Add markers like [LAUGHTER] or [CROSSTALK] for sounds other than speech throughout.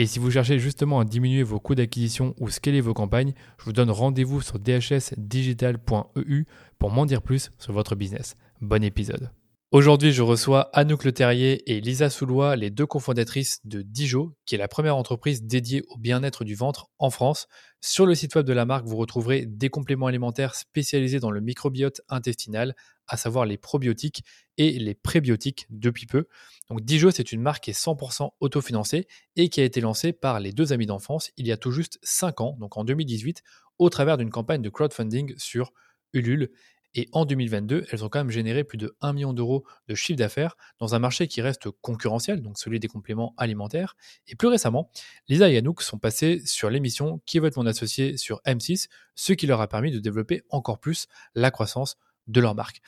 Et si vous cherchez justement à diminuer vos coûts d'acquisition ou scaler vos campagnes, je vous donne rendez-vous sur dhsdigital.eu pour m'en dire plus sur votre business. Bon épisode. Aujourd'hui, je reçois Anouk Le Terrier et Lisa Soulois, les deux cofondatrices de Dijo, qui est la première entreprise dédiée au bien-être du ventre en France. Sur le site web de la marque, vous retrouverez des compléments alimentaires spécialisés dans le microbiote intestinal, à savoir les probiotiques et les prébiotiques depuis peu. Donc Dijo, c'est une marque qui est 100% autofinancée et qui a été lancée par les deux amis d'enfance il y a tout juste 5 ans, donc en 2018, au travers d'une campagne de crowdfunding sur Ulule. Et en 2022, elles ont quand même généré plus de 1 million d'euros de chiffre d'affaires dans un marché qui reste concurrentiel, donc celui des compléments alimentaires. Et plus récemment, Lisa et Yannouk sont passés sur l'émission Qui veut être mon associé sur M6, ce qui leur a permis de développer encore plus la croissance de leur marque,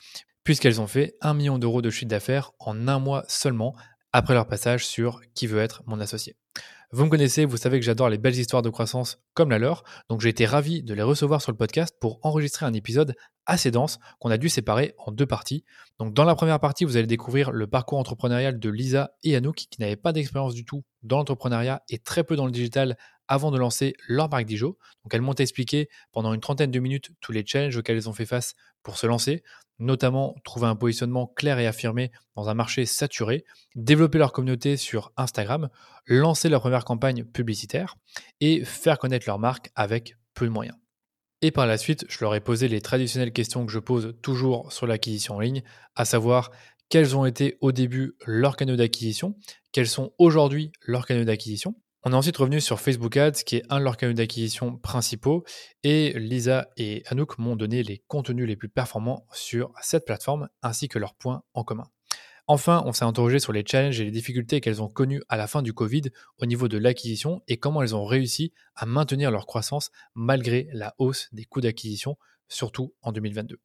puisqu'elles ont fait 1 million d'euros de chiffre d'affaires en un mois seulement après leur passage sur Qui veut être mon associé. Vous me connaissez, vous savez que j'adore les belles histoires de croissance comme la leur, donc j'ai été ravi de les recevoir sur le podcast pour enregistrer un épisode assez dense qu'on a dû séparer en deux parties. Donc dans la première partie, vous allez découvrir le parcours entrepreneurial de Lisa et Anouk qui n'avaient pas d'expérience du tout dans l'entrepreneuriat et très peu dans le digital avant de lancer leur marque Dijo. Donc elles m'ont expliqué pendant une trentaine de minutes tous les challenges auxquels elles ont fait face pour se lancer, notamment trouver un positionnement clair et affirmé dans un marché saturé, développer leur communauté sur Instagram, lancer leur première campagne publicitaire et faire connaître leur marque avec peu de moyens. Et par la suite, je leur ai posé les traditionnelles questions que je pose toujours sur l'acquisition en ligne, à savoir quels ont été au début leurs canaux d'acquisition, quels sont aujourd'hui leurs canaux d'acquisition, on est ensuite revenu sur Facebook Ads, qui est un de leurs canaux d'acquisition principaux, et Lisa et Anouk m'ont donné les contenus les plus performants sur cette plateforme, ainsi que leurs points en commun. Enfin, on s'est interrogé sur les challenges et les difficultés qu'elles ont connues à la fin du Covid au niveau de l'acquisition et comment elles ont réussi à maintenir leur croissance malgré la hausse des coûts d'acquisition, surtout en 2022.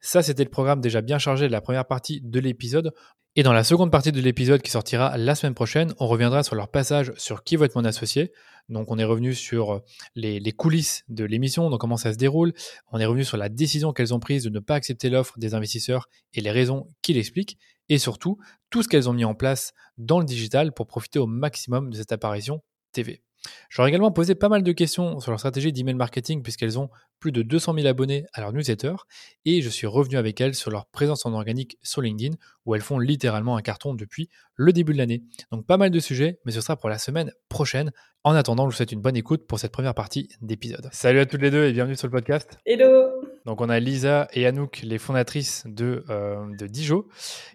Ça, c'était le programme déjà bien chargé de la première partie de l'épisode. Et dans la seconde partie de l'épisode qui sortira la semaine prochaine, on reviendra sur leur passage sur qui va être mon associé. Donc on est revenu sur euh, les, coulisses de l'émission, donc comment ça se déroule. On est revenu sur la décision qu'elles ont prise de ne pas accepter l'offre des investisseurs et les raisons qui l'expliquent. Et surtout, tout ce qu'elles ont mis en place dans le digital pour profiter au maximum de cette apparition TV. J'aurais également posé pas mal de questions sur leur stratégie d'email marketing puisqu'elles ont plus de 200 000 abonnés à leur newsletter et je suis revenu avec elles sur leur présence en organique sur LinkedIn où elles font littéralement un carton depuis le début de l'année. Donc pas mal de sujets, mais ce sera pour la semaine prochaine. En attendant, je vous souhaite une bonne écoute pour cette première partie d'épisode. Salut à toutes les deux et bienvenue sur le podcast. Hello Donc on a Lisa et Anouk, les fondatrices de, euh, de Dijo,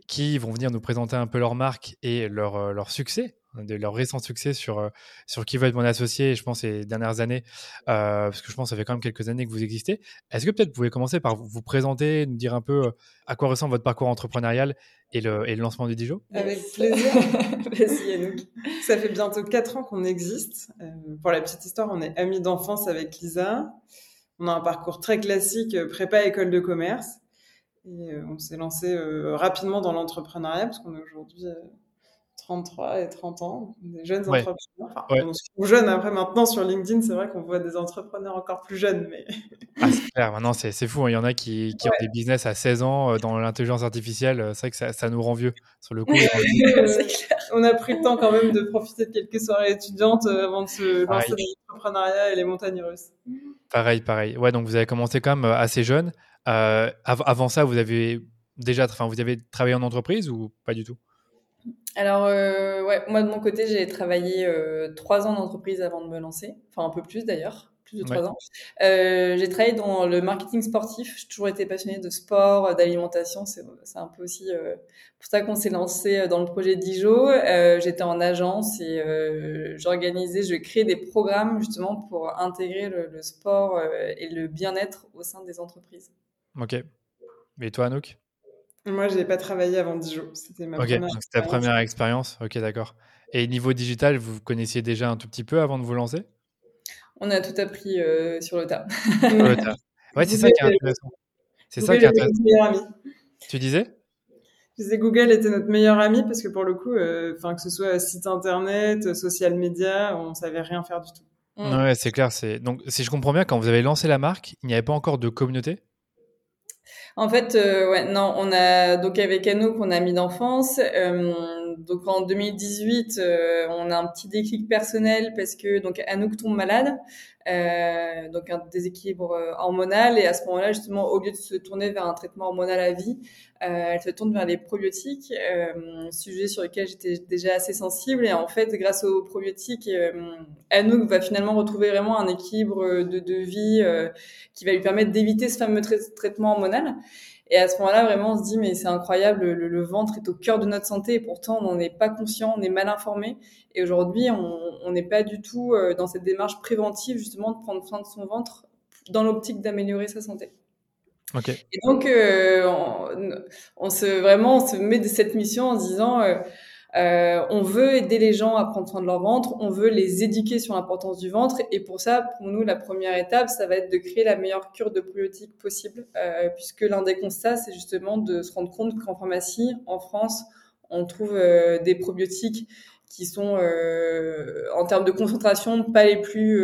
qui vont venir nous présenter un peu leur marque et leur, euh, leur succès de leur récent succès sur, euh, sur qui va être mon associé, je pense, ces dernières années, euh, parce que je pense que ça fait quand même quelques années que vous existez. Est-ce que peut-être vous pouvez commencer par vous présenter, nous dire un peu euh, à quoi ressemble votre parcours entrepreneurial et le, et le lancement du Dijo? Avec plaisir. [LAUGHS] Vas-y, Yannick. Ça fait bientôt 4 ans qu'on existe. pour la petite histoire, on est amis d'enfance avec Lisa. On a un parcours très classique, prépa école de commerce. Et on s'est lancé rapidement dans l'entrepreneuriat parce qu'on est aujourd'hui 33 et 30 ans, des jeunes entrepreneurs. Enfin, on jeunes après maintenant sur LinkedIn, c'est vrai qu'on voit des entrepreneurs encore plus jeunes. Mais... ah, c'est clair, maintenant c'est, fou. Hein. Il y en a qui, qui ont des business à 16 ans euh, dans l'intelligence artificielle. Euh, c'est vrai que ça, ça, nous rend vieux sur le coup. [LAUGHS] on a pris le temps quand même de profiter de quelques soirées étudiantes euh, avant de se lancer dans l'entrepreneuriat et les montagnes russes. Pareil, pareil. Ouais, donc vous avez commencé quand même assez jeune. avant ça, vous avez déjà, enfin, vous avez travaillé en entreprise ou pas du tout? Alors, euh, ouais, moi de mon côté, j'ai travaillé euh, trois ans d'entreprise avant de me lancer, enfin un peu plus d'ailleurs. plus de trois ans. Euh, j'ai travaillé dans le marketing sportif. J'ai toujours été passionnée de sport, d'alimentation. C'est un peu aussi euh, pour ça qu'on s'est lancé dans le projet Dijo. Euh, J'étais en agence et j'organisais, je créais des programmes justement pour intégrer le, le sport et le bien-être au sein des entreprises. Ok. Et toi, Anouk? Moi, je n'ai pas travaillé avant Dijon. C'était ma première donc ta première expérience. Ok, d'accord. Et niveau digital, vous connaissiez déjà un tout petit peu avant de vous lancer? On a tout appris euh, sur le tas. Ouais, t'as- [LAUGHS] ouais, c'est ça qui est intéressant. C'est ça Google qui est était intéressant. notre meilleur ami. Tu disais? Je disais Google était notre meilleur ami parce que pour le coup, euh, enfin que ce soit site internet, social media, on savait rien faire du tout. Mm. Ouais, c'est clair. C'est donc si je comprends bien, quand vous avez lancé la marque, il n'y avait pas encore de communauté? En fait, euh, ouais, non, on a donc avec Anouk, on a mis d'enfance. Euh, donc en 2018, euh, on a un petit déclic personnel parce que donc Anouk tombe malade, euh, donc un déséquilibre euh, hormonal et à ce moment-là, justement, au lieu de se tourner vers un traitement hormonal à vie, elle se tourne vers les probiotiques, sujet sur lequel j'étais déjà assez sensible et en fait, grâce aux probiotiques, Anouk va finalement retrouver vraiment un équilibre de, vie qui va lui permettre d'éviter ce fameux trai- traitement hormonal. Et à ce moment-là, vraiment, on se dit, mais c'est incroyable, le, le ventre est au cœur de notre santé et pourtant, on n'en est pas conscient, on est mal informé. Et aujourd'hui, on n'est pas du tout euh, dans cette démarche préventive, justement, de prendre soin de son ventre dans l'optique d'améliorer sa santé. Ok. Et donc, euh, on, on se vraiment, on se met de cette mission en se disant, euh, euh, on veut aider les gens à prendre soin de leur ventre, on veut les éduquer sur l'importance du ventre, et pour ça, pour nous, la première étape, ça va être de créer la meilleure cure de probiotiques possible, euh, puisque l'un des constats, c'est justement de se rendre compte qu'en pharmacie, en France, on trouve euh, des probiotiques qui sont en termes de concentration pas les plus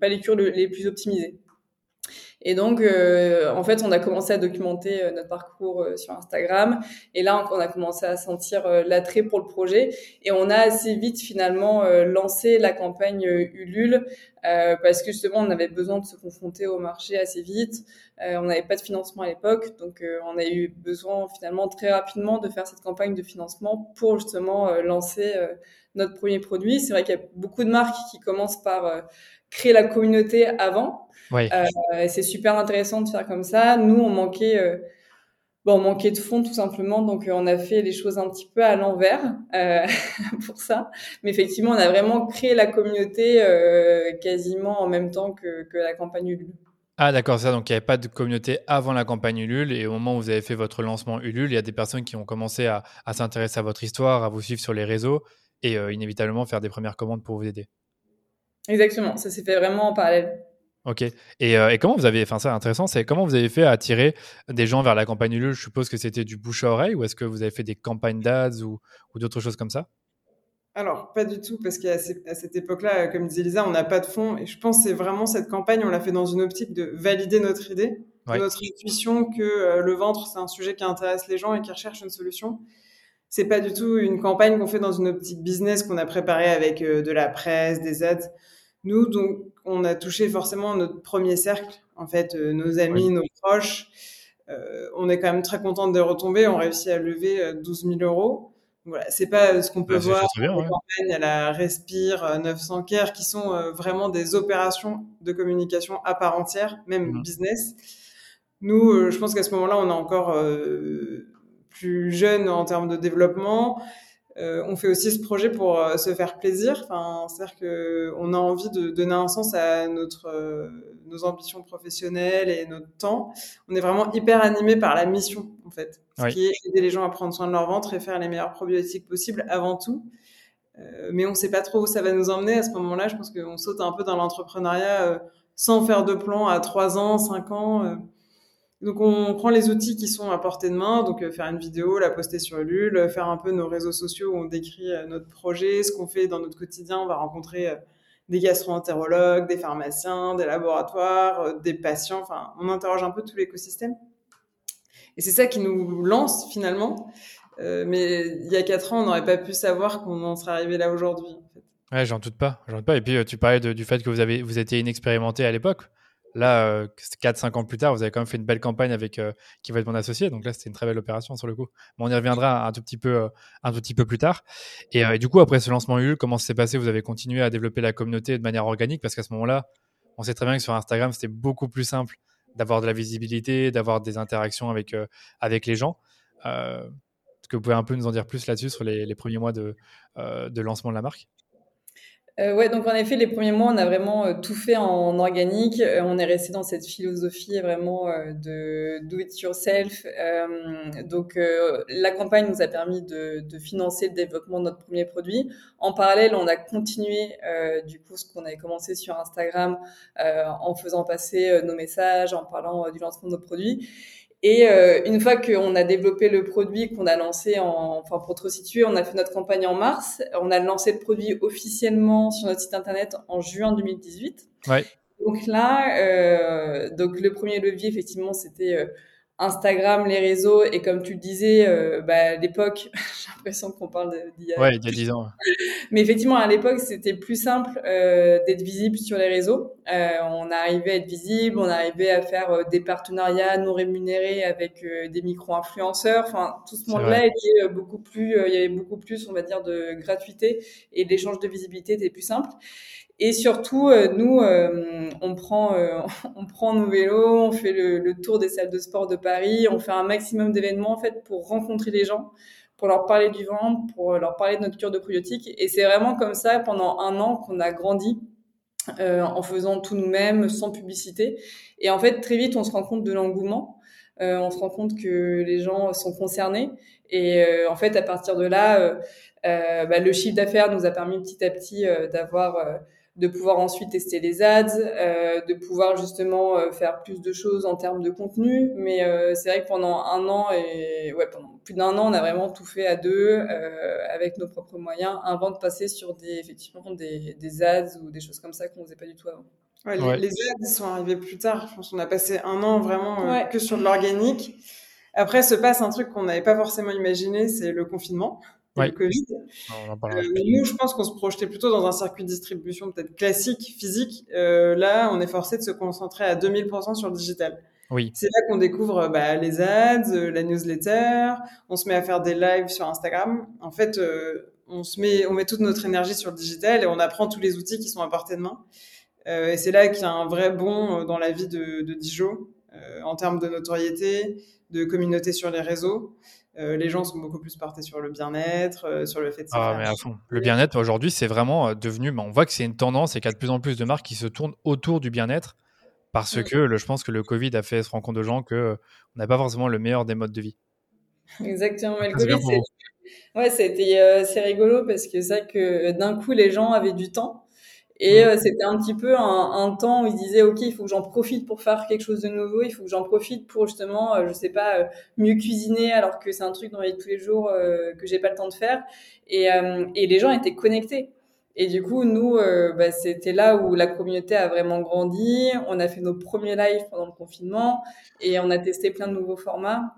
pas les cures le- les plus optimisées. Et donc, euh, en fait, on a commencé à documenter euh, notre parcours euh, sur Instagram. Et là, on a commencé à sentir euh, l'attrait pour le projet. Et on a assez vite, finalement, lancé la campagne Ulule euh, parce que, justement, on avait besoin de se confronter au marché assez vite. Euh, on n'avait pas de financement à l'époque. Donc, on a eu besoin, finalement, très rapidement de faire cette campagne de financement pour, justement, lancer notre premier produit. C'est vrai qu'il y a beaucoup de marques qui commencent par créer la communauté avant. Euh, c'est super intéressant de faire comme ça. Nous, on manquait, euh, bon, on manquait de fonds tout simplement, donc euh, on a fait les choses un petit peu à l'envers [LAUGHS] pour ça. Mais effectivement, on a vraiment créé la communauté quasiment en même temps que, que la campagne Ulule. Ah d'accord, ça. Donc il n'y avait pas de communauté avant la campagne Ulule et au moment où vous avez fait votre lancement Ulule, il y a des personnes qui ont commencé à, à s'intéresser à votre histoire, à vous suivre sur les réseaux et inévitablement faire des premières commandes pour vous aider. Exactement, ça s'est fait vraiment en parallèle. Ok. Et, euh, et comment vous avez, enfin ça intéressant, c'est comment vous avez fait à attirer des gens vers la campagne Ulule? Je suppose que c'était du bouche à oreille ou est-ce que vous avez fait des campagnes d'ads ou, ou d'autres choses comme ça? Alors, pas du tout, parce qu'à cette époque-là, comme disait Lisa, on n'a pas de fonds. Et je pense que c'est vraiment cette campagne, on l'a fait dans une optique de valider notre idée, Ouais. notre intuition que euh, le ventre, c'est un sujet qui intéresse les gens et qui recherchent une solution. C'est pas du tout une campagne qu'on fait dans une optique business qu'on a préparée avec euh, de la presse, des ads. Nous, donc, on a touché forcément notre premier cercle, en fait, euh, nos amis, nos proches. Euh, on est quand même très content de retomber. On réussit à lever euh, 12 000 euros. Voilà, c'est pas ce qu'on peut Bah, voir bien, ouais. campagnes à la Respire, euh, 900 Care, qui sont vraiment des opérations de communication à part entière, même Mhm. business. Nous, je pense qu'à ce moment-là, on est encore euh, plus jeune en termes de développement. Euh, on fait aussi ce projet pour euh, se faire plaisir. Enfin, c'est-à-dire que on a envie de donner un sens à notre euh, nos ambitions professionnelles et notre temps. On est vraiment hyper animé par la mission, en fait, ce Oui. qui est aider les gens à prendre soin de leur ventre et faire les meilleurs probiotiques possibles avant tout. Euh, mais on ne sait pas trop où ça va nous emmener à ce moment-là. Je pense qu'on saute un peu dans l'entrepreneuriat sans faire de plan à 3 ans, 5 ans. Donc on prend les outils qui sont à portée de main, donc euh, faire une vidéo, la poster sur Ulule, euh, faire un peu nos réseaux sociaux où on décrit euh, notre projet, ce qu'on fait dans notre quotidien. On va rencontrer des gastro-entérologues, des pharmaciens, des laboratoires, des patients. Enfin, on interroge un peu tout l'écosystème. Et c'est ça qui nous lance finalement. Mais il y a quatre ans, on n'aurait pas pu savoir qu'on en serait arrivé là aujourd'hui. En. Ouais, j'en doute pas, j'en doute pas. Et puis tu parlais du fait que vous avez vous étiez inexpérimenté à l'époque. Là, euh, 4-5 ans plus tard, vous avez quand même fait une belle campagne avec qui va être mon associé. Donc là, c'était une très belle opération sur le coup. Mais on y reviendra un tout petit peu, un tout petit peu plus tard. Et, du coup, après ce lancement Ulule, comment s'est passé? Vous avez continué à développer la communauté de manière organique? Parce qu'à ce moment-là, on sait très bien que sur Instagram, c'était beaucoup plus simple d'avoir de la visibilité, d'avoir des interactions avec, avec les gens. Est-ce que vous pouvez un peu nous en dire plus là-dessus sur les, premiers mois de, de lancement de la marque? Euh, ouais, donc en effet, les premiers mois, on a vraiment euh, tout fait en organique. Euh, on est resté dans cette philosophie vraiment euh, de do it yourself. donc la campagne nous a permis de, de, financer le développement de notre premier produit. En parallèle, on a continué du coup ce qu'on avait commencé sur Instagram en faisant passer nos messages, en parlant du lancement de nos produits. Et euh, une fois qu'on a développé le produit, qu'on a lancé en, enfin pour trop situer, on a fait notre campagne en mars. On a lancé le produit officiellement sur notre site internet en juin 2018. Ouais. Donc là, euh, donc le premier levier effectivement, c'était euh, Instagram, les réseaux, et comme tu le disais, euh, bah, à l'époque, [LAUGHS] j'ai l'impression qu'on parle d'il y a... Ouais, il y a 10 ans. Mais effectivement, à l'époque, c'était plus simple euh, d'être visible sur les réseaux. Euh, on arrivait à être visible, on arrivait à faire euh, des partenariats non rémunérés avec des micro-influenceurs. Enfin, tout ce monde-là était beaucoup plus, il y avait beaucoup plus, on va dire, de gratuité, et l'échange de visibilité était plus simple. Et surtout, euh, nous, euh, on prend, euh, [LAUGHS] on prend nos vélos, on fait le, le, tour des salles de sport de Paris, on fait un maximum d'événements en fait pour rencontrer les gens, pour leur parler du ventre, pour leur parler de notre cure de probiotiques. Et c'est vraiment comme ça pendant un an qu'on a grandi. Euh, en faisant tout nous-mêmes, sans publicité. Et en fait, très vite, on se rend compte de l'engouement. Euh, on se rend compte que les gens sont concernés. Et euh, en fait, à partir de là, bah, le chiffre d'affaires nous a permis petit à petit d'avoir de pouvoir ensuite tester les ads, euh, de pouvoir justement euh, faire plus de choses en termes de contenu. Mais euh, c'est vrai que pendant un an et ouais, pendant plus d'un an, on a vraiment tout fait à deux euh, avec nos propres moyens, avant de passer sur des effectivement des, des ads ou des choses comme ça qu'on faisait pas du tout avant. Ouais, les, les, ads sont arrivés plus tard. Je pense qu'on a passé un an vraiment euh, que sur de l'organique. Après, se passe un truc qu'on n'avait pas forcément imaginé, c'est le confinement ouais. le Covid. Euh, nous, je pense qu'on se projetait plutôt dans un circuit de distribution peut-être classique, physique. Euh, là, on est forcé de se concentrer à 2000% sur le digital. Oui. C'est là qu'on découvre bah, les ads, euh, la newsletter, on se met à faire des lives sur Instagram. En fait, euh, on se met, on met toute notre énergie sur le digital et on apprend tous les outils qui sont à portée de main. Euh, et c'est là qu'il y a un vrai bond dans la vie de, de Dijon en termes de notoriété, de communauté sur les réseaux. Euh, les gens sont beaucoup plus partis sur le bien-être, euh, sur le fait de se ah, mais à fond. Le bien-être, aujourd'hui, c'est vraiment euh, devenu. Bah, on voit que c'est une tendance et qu'il y a de plus en plus de marques qui se tournent autour du bien-être parce mm. que le, je pense que le Covid a fait se rendre compte de gens qu'on n'a pas forcément le meilleur des modes de vie. [LAUGHS] Exactement. Mais le Covid, c'est ouais, c'est rigolo parce que c'est vrai que d'un coup, les gens avaient du temps et euh, c'était un petit peu un, un, temps où ils disaient ok, il faut que j'en profite pour faire quelque chose de nouveau, il faut que j'en profite pour justement, euh, je sais pas, euh, mieux cuisiner alors que c'est un truc dans la vie de tous les jours euh, que j'ai pas le temps de faire. Et, et les gens étaient connectés. Et du coup, nous, bah, c'était là où la communauté a vraiment grandi. On a fait nos premiers lives pendant le confinement et on a testé plein de nouveaux formats.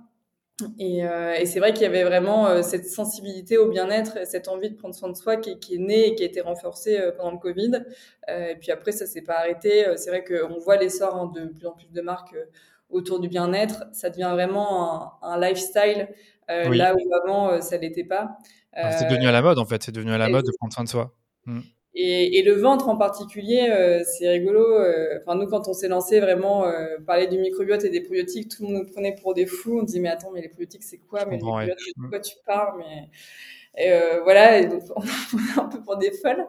Et, euh, et c'est vrai qu'il y avait vraiment euh, cette sensibilité au bien-être, cette envie de prendre soin de soi qui, qui, est née et qui a été renforcée euh, pendant le Covid. Et puis après, ça s'est pas arrêté. C'est vrai qu'on voit l'essor hein, de plus en plus de marques autour du bien-être. Ça devient vraiment un, un lifestyle oui. là où avant ça l'était pas. c'est devenu à la mode en fait. C'est devenu à la mode de prendre soin de soi. Et, et, le ventre en particulier, euh, c'est rigolo. Euh, enfin, nous, quand on s'est lancé vraiment euh, parler du microbiote et des probiotiques, tout le monde nous prenait pour des fous. On dit mais attends, mais les probiotiques c'est quoi? Mais les probiotiques, de quoi tu parles? Mais et euh, voilà, et donc [LAUGHS] on est un peu pour des folles.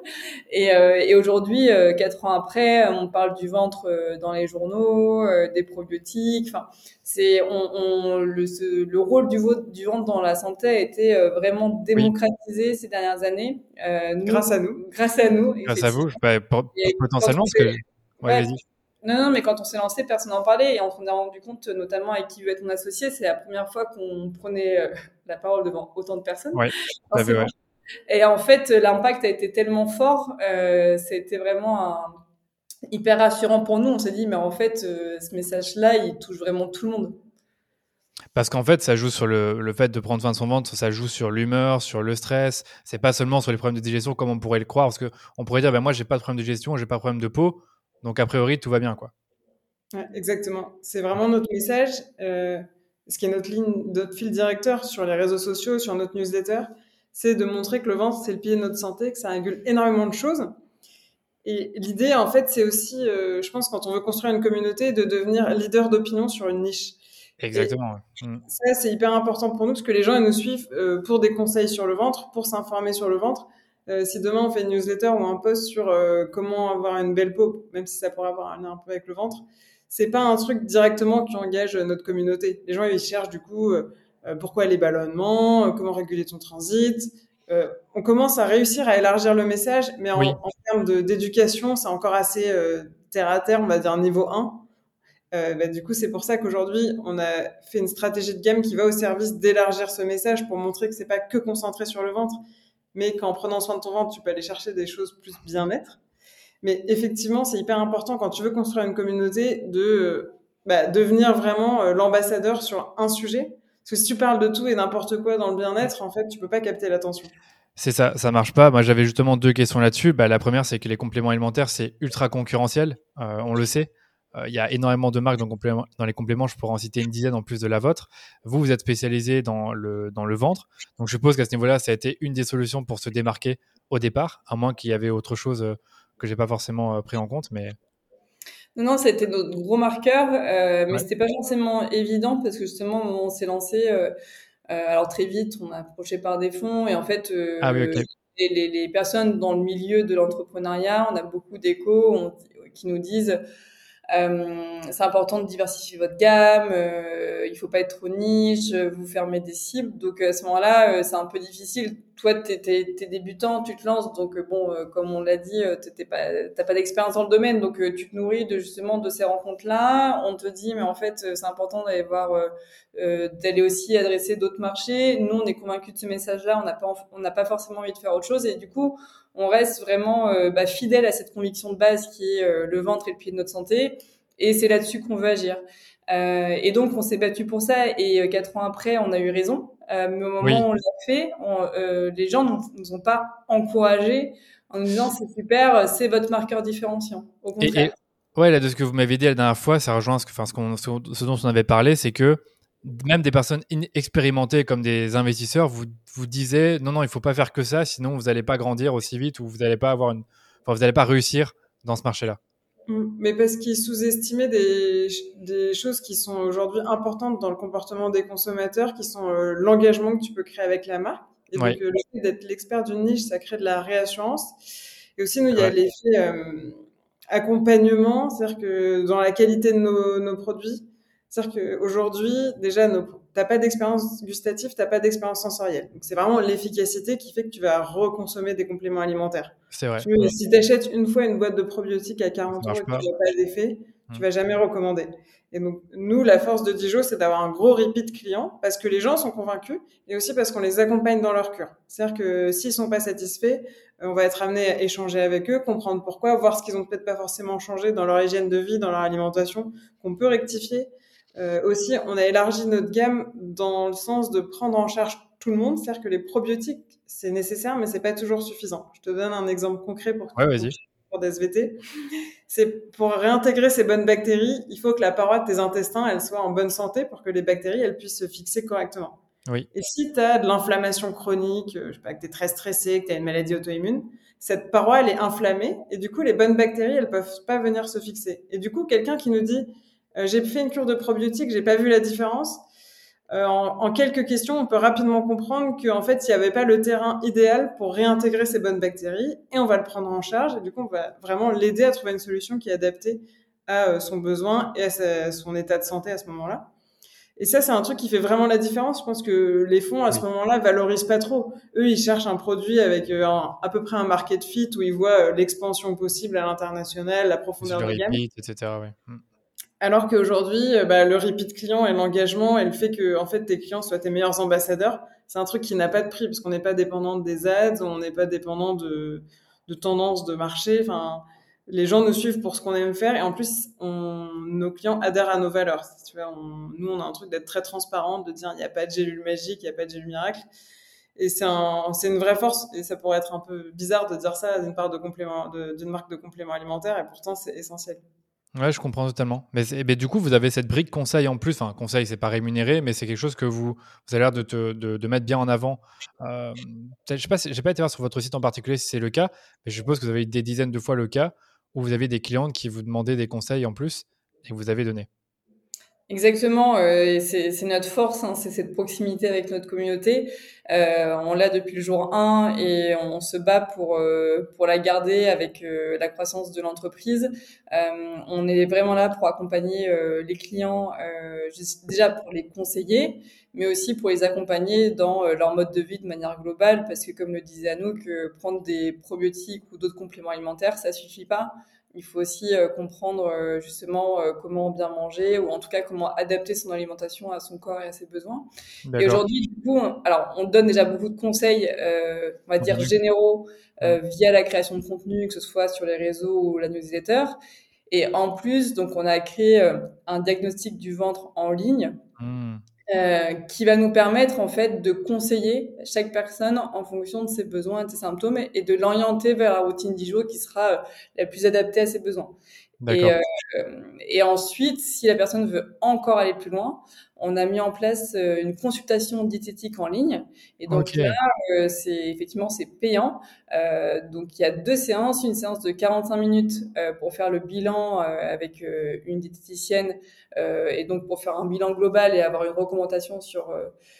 Et, euh, et aujourd'hui, euh, quatre ans après, on parle du ventre euh, dans les journaux, euh, des probiotiques. Enfin, c'est on, on, le, ce, le rôle du, du, ventre dans la santé a été euh, vraiment démocratisé oui. ces dernières années. Nous, grâce à nous. Grâce à nous. Grâce à vous, bah, potentiellement, parce que. Ouais, ouais, vas-y. Non, non, mais quand on s'est lancé, personne n'en parlait et on s'en est rendu compte, notamment avec qui veut être mon associé, c'est la première fois qu'on prenait euh, [LAUGHS] la parole devant autant de personnes. Ouais, vu, ouais. Et en fait, l'impact a été tellement fort, euh, c'était vraiment un, hyper rassurant pour nous. On s'est dit, mais en fait, euh, ce message-là, il touche vraiment tout le monde. Parce qu'en fait, ça joue sur le, le, fait de prendre soin de son ventre, ça joue sur l'humeur, sur le stress. C'est pas seulement sur les problèmes de digestion comme on pourrait le croire, parce que on pourrait dire, ben moi, j'ai pas de problème de digestion, j'ai pas de problème de peau. Donc, a priori, tout va bien, quoi. Ouais, exactement. C'est vraiment notre message. Euh, ce qui est notre ligne, notre fil directeur sur les réseaux sociaux, sur notre newsletter, c'est de montrer que le ventre, c'est le pilier de notre santé, que ça régule énormément de choses. Et l'idée, en fait, c'est aussi, je pense, quand on veut construire une communauté, de devenir leader d'opinion sur une niche. Exactement. Mm. Ça, c'est hyper important pour nous parce que les gens ils nous suivent pour des conseils sur le ventre, pour s'informer sur le ventre. Si demain on fait une newsletter ou un post sur comment avoir une belle peau, même si ça pourrait avoir un lien un peu avec le ventre, c'est pas un truc directement qui engage notre communauté. Les gens ils cherchent du coup pourquoi les ballonnements, comment réguler ton transit, euh, on commence à réussir à élargir le message, mais en, en termes d'éducation, c'est encore assez euh, terre à terre, on va dire niveau 1. Euh, bah, du coup, c'est pour ça qu'aujourd'hui, on a fait une stratégie de gamme qui va au service d'élargir ce message pour montrer que c'est pas que concentré sur le ventre, mais qu'en prenant soin de ton ventre, tu peux aller chercher des choses plus bien-être. Mais effectivement, c'est hyper important quand tu veux construire une communauté de bah, devenir vraiment l'ambassadeur sur un sujet parce que si tu parles de tout et n'importe quoi dans le bien-être, en fait, tu peux pas capter l'attention. C'est ça, ça marche pas. Moi, j'avais justement deux questions là-dessus. Bah, la première, c'est que les compléments alimentaires, c'est ultra concurrentiel. Euh, on le sait. Euh, il y a énormément de marques dans, dans, les compléments. Je pourrais en citer une dizaine en plus de la vôtre. Vous, vous êtes spécialisé dans le, dans le ventre. Donc, je suppose qu'à ce niveau-là, ça a été une des solutions pour se démarquer au départ, à moins qu'il y avait autre chose euh, que j'ai pas forcément pris en compte. Mais non, non, c'était notre gros marqueur, euh, mais c'était pas forcément évident parce que justement, on s'est lancé, euh, euh, alors très vite, on a approché par des fonds et en fait, euh, ah les, les, les, personnes dans le milieu de l'entrepreneuriat, on a beaucoup d'échos qui nous disent euh, c'est important de diversifier votre gamme, euh, il faut pas être trop niche, vous fermez des cibles. Donc à ce moment-là, euh, c'est un peu difficile. Toi, tu es, débutant, tu te lances, donc euh, bon, comme on l'a dit, tu pas, pas d'expérience dans le domaine, donc tu te nourris de justement de ces rencontres-là. On te dit, mais en fait, c'est important d'aller voir, d'aller aussi adresser d'autres marchés. Nous, on est convaincus de ce message-là, on n'a pas, on n'a pas forcément envie de faire autre chose, et du coup, on reste vraiment euh, bah, fidèle à cette conviction de base qui est euh, le ventre et le pied de notre santé. Et c'est là-dessus qu'on veut agir. Euh, et donc, on s'est battu pour ça. Et quatre ans après, on a eu raison. mais au moment où on l'a fait, les gens ne nous ont pas encouragés en nous disant c'est super, c'est votre marqueur différenciant. Au contraire. ouais, là, de ce que vous m'avez dit la dernière fois, ça rejoint ce, que, enfin, ce, ce dont on avait parlé, c'est que même des personnes expérimentées comme des investisseurs vous, vous disaient non, non, il faut pas faire que ça, sinon vous n'allez pas grandir aussi vite ou vous n'allez pas avoir une, enfin, vous n'allez pas réussir dans ce marché-là. Mm. Mais parce qu'ils sous-estimaient des, des, choses qui sont aujourd'hui importantes dans le comportement des consommateurs, qui sont euh, l'engagement que tu peux créer avec la marque. Et donc, euh, le fait d'être l'expert d'une niche, ça crée de la réassurance. Et aussi, nous, il y a l'effet euh, accompagnement, c'est-à-dire que dans la qualité de nos, nos produits, c'est-à-dire qu'aujourd'hui, déjà, tu n'as pas d'expérience gustative, tu n'as pas d'expérience sensorielle. Donc, c'est vraiment l'efficacité qui fait que tu vas reconsommer des compléments alimentaires. C'est vrai. Si tu achètes une fois une boîte de probiotiques à 40 euros et que tu n'as pas d'effet, tu mmh. vas jamais recommander. Et donc, nous, la force de Dijon, c'est d'avoir un gros repeat client parce que les gens sont convaincus et aussi parce qu'on les accompagne dans leur cure. C'est-à-dire que s'ils sont pas satisfaits, euh, on va être amené à échanger avec eux, comprendre pourquoi, voir ce qu'ils ont peut-être pas forcément changé dans leur hygiène de vie, dans leur alimentation, qu'on peut rectifier. Euh, aussi, on a élargi notre gamme dans le sens de prendre en charge tout le monde, c'est-à-dire que les probiotiques, c'est nécessaire, mais c'est pas toujours suffisant. Je te donne un exemple concret pour, ouais, pour des SVT. C'est pour réintégrer ces bonnes bactéries, il faut que la paroi de tes intestins, elle soit en bonne santé pour que les bactéries, elles puissent se fixer correctement. Oui. Et si tu as de l'inflammation chronique, euh, je sais pas, que tu es très stressé, que tu as une maladie auto-immune, cette paroi, elle est inflammée et du coup, les bonnes bactéries, elles peuvent pas venir se fixer. Et du coup, quelqu'un qui nous dit, j'ai fait une cure de probiotiques, j'ai pas vu la différence. Euh, en, en, quelques questions, on peut rapidement comprendre qu'en fait, il n'y avait pas le terrain idéal pour réintégrer ces bonnes bactéries et on va le prendre en charge et du coup, on va vraiment l'aider à trouver une solution qui est adaptée à euh, son besoin et à son état de santé à ce moment-là. Et ça, c'est un truc qui fait vraiment la différence. Je pense que les fonds, à ce moment-là, valorisent pas trop. Eux, ils cherchent un produit avec à peu près un market fit où ils voient l'expansion possible à l'international, la profondeur de gamme. etc. Oui. Alors qu'aujourd'hui, euh, bah, le repeat client et l'engagement et le fait que en fait tes clients soient tes meilleurs ambassadeurs, c'est un truc qui n'a pas de prix parce qu'on n'est pas dépendant des ads, on n'est pas dépendant de, tendances de marché. Enfin, les gens nous suivent pour ce qu'on aime faire et en plus, nos clients adhèrent à nos valeurs. Tu vois, nous, on a un truc d'être très transparent, de dire il n'y a pas de gélule magique, il n'y a pas de gélule miracle. Et c'est un, c'est une vraie force. Et ça pourrait être un peu bizarre de dire ça d'une part d'une marque de complément alimentaire et pourtant c'est essentiel. Ouais, je comprends totalement. Mais, du coup, vous avez cette brique conseil en plus. Enfin, conseil, c'est pas rémunéré, mais c'est quelque chose que vous, avez l'air de, mettre bien en avant. Euh, je sais pas, j'ai pas été voir sur votre site en particulier si c'est le cas, mais je suppose que vous avez eu des dizaines de fois le cas où vous avez des clientes qui vous demandaient des conseils en plus et que vous avez donné. Exactement, euh, c'est notre force, hein, c'est cette proximité avec notre communauté. Euh, on l'a depuis le jour 1 et on se bat pour euh, pour la garder avec euh, la croissance de l'entreprise. Euh, on est vraiment là pour accompagner les clients, déjà pour les conseiller, mais aussi pour les accompagner dans leur mode de vie de manière globale, parce que comme le disait Anouk, prendre des probiotiques ou d'autres compléments alimentaires, ça suffit pas il faut aussi euh, comprendre euh, justement euh, comment bien manger ou en tout cas comment adapter son alimentation à son corps et à ses besoins. Et aujourd'hui, du coup, on, alors on donne déjà beaucoup de conseils, on va dire généraux, via la création de contenu, que ce soit sur les réseaux ou la newsletter. Et en plus, donc on a créé un diagnostic du ventre en ligne. Mmh. Euh, qui va nous permettre en fait de conseiller chaque personne en fonction de ses besoins et de ses symptômes et, de l'orienter vers la routine d'IJO qui sera euh, la plus adaptée à ses besoins. Et, euh, et, ensuite, si la personne veut encore aller plus loin, on a mis en place euh, une consultation diététique en ligne. Et donc là, euh, c'est effectivement c'est payant. Euh, donc il y a deux séances, une séance de 45 minutes pour faire le bilan avec une diététicienne et donc pour faire un bilan global et avoir une recommandation sur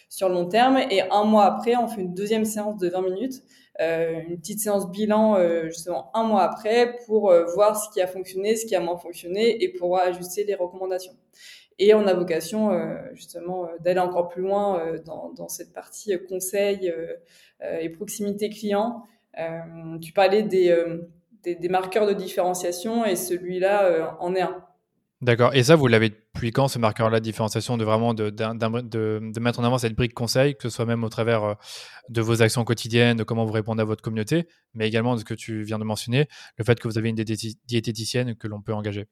sur long terme. Et un mois après, on fait une deuxième séance de 20 minutes. Une petite séance bilan justement un mois après pour voir ce qui a fonctionné, ce qui a moins fonctionné et pour ajuster les recommandations. Et on a vocation euh, justement euh, d'aller encore plus loin euh, dans, dans, cette partie conseil et proximité client. tu parlais des, des, des, marqueurs de différenciation et celui-là en est un. D'accord. Et ça, vous l'avez depuis quand, ce marqueur-là de différenciation, de vraiment de, de, de, mettre en avant cette brique conseil, que ce soit même au travers de vos actions quotidiennes, de comment vous répondez à votre communauté, mais également de ce que tu viens de mentionner, le fait que vous avez une diététicienne que l'on peut engager?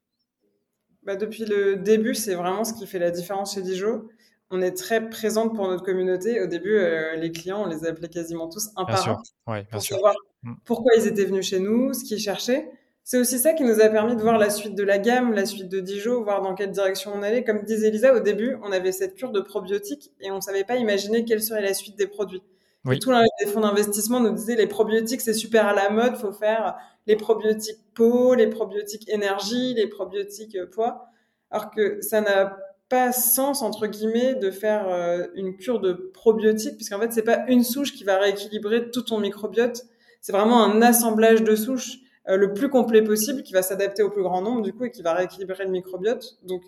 Bah, Depuis le début, c'est vraiment ce qui fait la différence chez Dijo. On est très présente pour notre communauté. Au début, euh, les clients, on les appelait quasiment tous un par un ouais, pour savoir mm. pourquoi ils étaient venus chez nous, ce qu'ils cherchaient. C'est aussi ça qui nous a permis de voir la suite de la gamme, la suite de Dijon, voir dans quelle direction on allait. Comme disait Elisa, au début, on avait cette cure de probiotiques et on savait pas imaginer quelle serait la suite des produits. Oui. Tout les fonds d'investissement nous disaient les probiotiques, c'est super à la mode, faut faire les probiotiques peau, les probiotiques énergie, les probiotiques euh, poids. Alors que ça n'a pas sens, entre guillemets, de faire euh, une cure de probiotiques, puisqu'en fait, c'est pas une souche qui va rééquilibrer tout ton microbiote. C'est vraiment un assemblage de souches le plus complet possible qui va s'adapter au plus grand nombre, du coup, et qui va rééquilibrer le microbiote. Donc,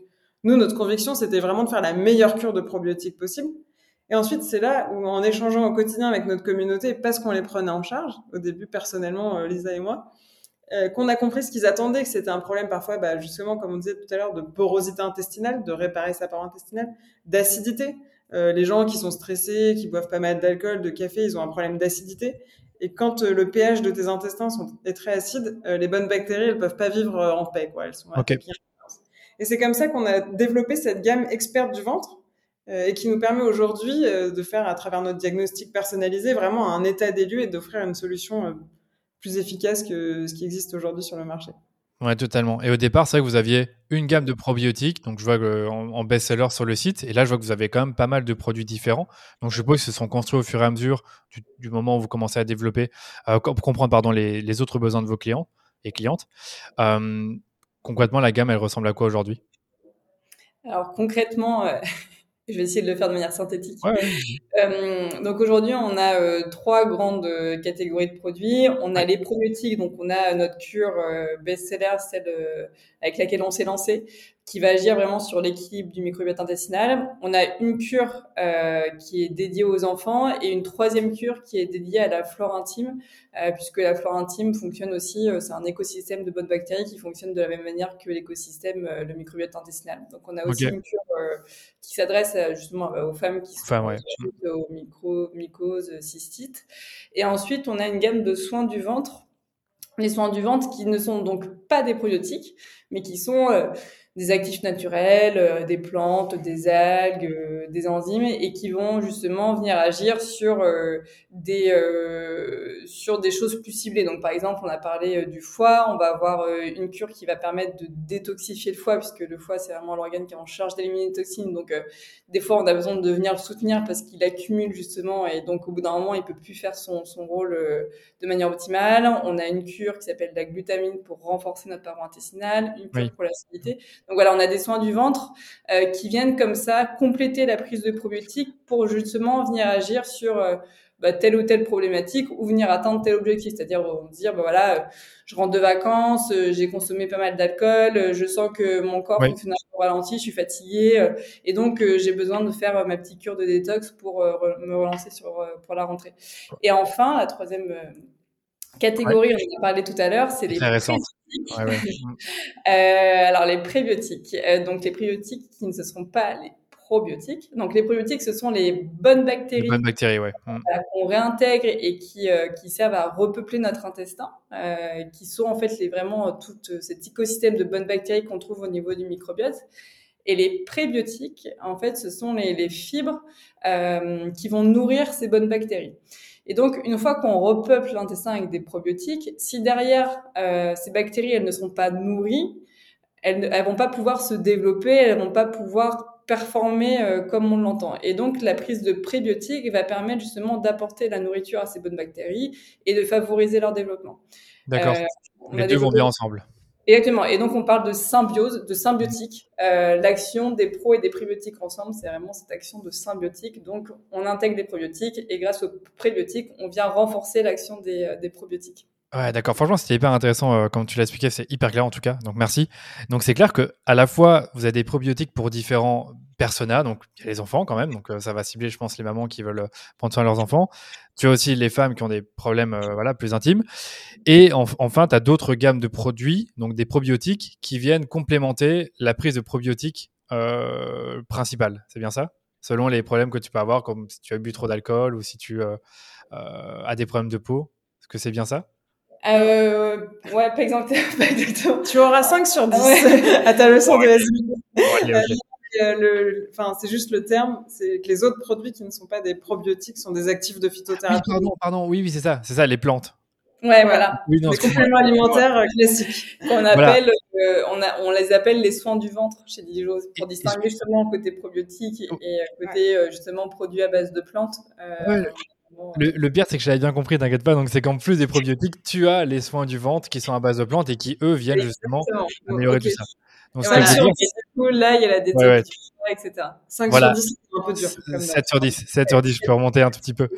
nous, notre conviction, c'était vraiment de faire la meilleure cure de probiotiques possible. Et ensuite, c'est là où, en échangeant au quotidien avec notre communauté, parce qu'on les prenait en charge, au début, personnellement, euh, Lisa et moi, euh, qu'on a compris ce qu'ils attendaient, que c'était un problème parfois, bah, justement, comme on disait tout à l'heure, de porosité intestinale, de réparer sa paroi intestinale, d'acidité. Euh, les gens qui sont stressés, qui boivent pas mal d'alcool, de café, ils ont un problème d'acidité. Et quand le pH de tes intestins sont, est très acide, les bonnes bactéries, elles peuvent pas vivre en paix, quoi. Elles sont Et c'est comme ça qu'on a développé cette gamme experte du ventre, euh, et qui nous permet aujourd'hui euh, de faire à travers notre diagnostic personnalisé vraiment un état des lieux et d'offrir une solution euh, plus efficace que ce qui existe aujourd'hui sur le marché. Ouais, totalement. Et au départ, c'est vrai que vous aviez une gamme de probiotiques, donc je vois en, en best-seller sur le site, et là, je vois que vous avez quand même pas mal de produits différents. Donc, je suppose que ce sont construits au fur et à mesure du, moment où vous commencez à développer, pour comprendre pardon, les, les, autres besoins de vos clients et clientes. concrètement, la gamme, elle ressemble à quoi aujourd'hui? Alors, concrètement, je vais essayer de le faire de manière synthétique. Euh, donc aujourd'hui, on a euh, trois grandes euh, catégories de produits. On a les probiotiques, donc on a notre cure best-seller, celle avec laquelle on s'est lancé, qui va agir vraiment sur l'équilibre du microbiote intestinal. On a une cure euh, qui est dédiée aux enfants et une troisième cure qui est dédiée à la flore intime, euh, puisque la flore intime fonctionne aussi, euh, c'est un écosystème de bonnes bactéries qui fonctionne de la même manière que l'écosystème, le microbiote intestinal. Donc on a aussi une cure qui s'adresse justement aux femmes qui sont enfin, aux micro, mycoses, cystites. Et ensuite, on a une gamme de soins du ventre les soins du ventre qui ne sont donc pas des probiotiques, mais qui sont des actifs naturels, euh, des plantes, des algues, euh, des enzymes, et qui vont justement venir agir sur euh, des sur des choses plus ciblées. Donc par exemple, on a parlé du foie, on va avoir une cure qui va permettre de détoxifier le foie, puisque le foie c'est vraiment l'organe qui est en charge d'éliminer les toxines. Donc des fois, on a besoin de venir le soutenir parce qu'il accumule justement, et donc au bout d'un moment, il peut plus faire son, son rôle de manière optimale. On a une cure qui s'appelle la glutamine pour renforcer notre paroi intestinale, une cure pour l'acidité. Donc voilà, on a des soins du ventre euh, qui viennent comme ça compléter la prise de probiotiques pour justement venir agir sur euh, bah, telle ou telle problématique ou venir atteindre tel objectif. C'est-à-dire on dire, bah, voilà, je rentre de vacances, euh, j'ai consommé pas mal d'alcool, je sens que mon corps fonctionne un ralenti, je suis fatiguée et donc j'ai besoin de faire ma petite cure de détox pour me relancer sur pour la rentrée. Et enfin, la troisième catégorie, on en a parlé tout à l'heure, c'est les Ouais, ouais. [LAUGHS] euh, alors les prébiotiques, euh, donc les prébiotiques qui ne se seront pas les probiotiques. Donc les probiotiques, ce sont les bonnes bactéries, les bonnes bactéries ouais. Mm. qu'on réintègre et qui, euh, qui servent à repeupler notre intestin, qui sont en fait les, vraiment tout cet écosystème de bonnes bactéries qu'on trouve au niveau du microbiote. Et les prébiotiques, en fait, ce sont les, les fibres qui vont nourrir ces bonnes bactéries. Et donc, une fois qu'on repeuple l'intestin avec des probiotiques, si derrière euh, ces bactéries elles ne sont pas nourries, elles ne vont pas pouvoir se développer, elles vont pas pouvoir performer euh, comme on l'entend. Et donc, la prise de prébiotiques va permettre justement d'apporter la nourriture à ces bonnes bactéries et de favoriser leur développement. D'accord. Euh, Les deux vont bien ensemble. Exactement. Et donc, on parle de symbiose, de symbiotique. Euh, L'action des pros et des prébiotiques ensemble, c'est vraiment cette action de symbiotique. Donc, on intègre des probiotiques et grâce aux prébiotiques, on vient renforcer l'action des, euh, probiotiques. Ouais, d'accord. Franchement, c'était hyper intéressant euh, comme tu l'as expliqué. C'est hyper clair en tout cas. Donc, merci. Donc, c'est clair que à la fois, vous avez des probiotiques pour différents personas. Donc, il y a les enfants quand même. Donc, euh, ça va cibler, je pense, les mamans qui veulent prendre soin de leurs enfants. Tu as aussi les femmes qui ont des problèmes voilà, plus intimes. Et enfin, tu as d'autres gammes de produits, donc des probiotiques, qui viennent complémenter la prise de probiotiques euh, principale. C'est bien ça? Selon les problèmes que tu peux avoir, comme si tu as bu trop d'alcool ou si tu euh, euh, as des problèmes de peau. Est-ce que c'est bien ça? Euh, ouais, pas exactement. [LAUGHS] Tu auras 5 sur 10 à ta leçon de le, enfin, c'est juste le terme, c'est que les autres produits qui ne sont pas des probiotiques sont des actifs de phytothérapie. Oui, pardon, pardon, oui, oui, c'est ça, c'est ça, les plantes. Ouais, voilà. Oui, les compléments alimentaires euh, classiques. Qu'on appelle, euh, on, a, on les appelle les soins du ventre chez Dijos pour distinguer justement côté probiotique et, et côté euh, justement produits à base de plantes. Le, le, pire, c'est que j'avais bien compris, t'inquiète pas. Donc, c'est qu'en plus des probiotiques, tu as les soins du ventre qui sont à base de plantes et qui, eux, viennent justement améliorer tout ça. Donc, voilà, coup, là, il y a la détection, etc. 5 sur 10, c'est un peu dur. 7 sur 10, 7 sur 10, je peux remonter un tout petit peu.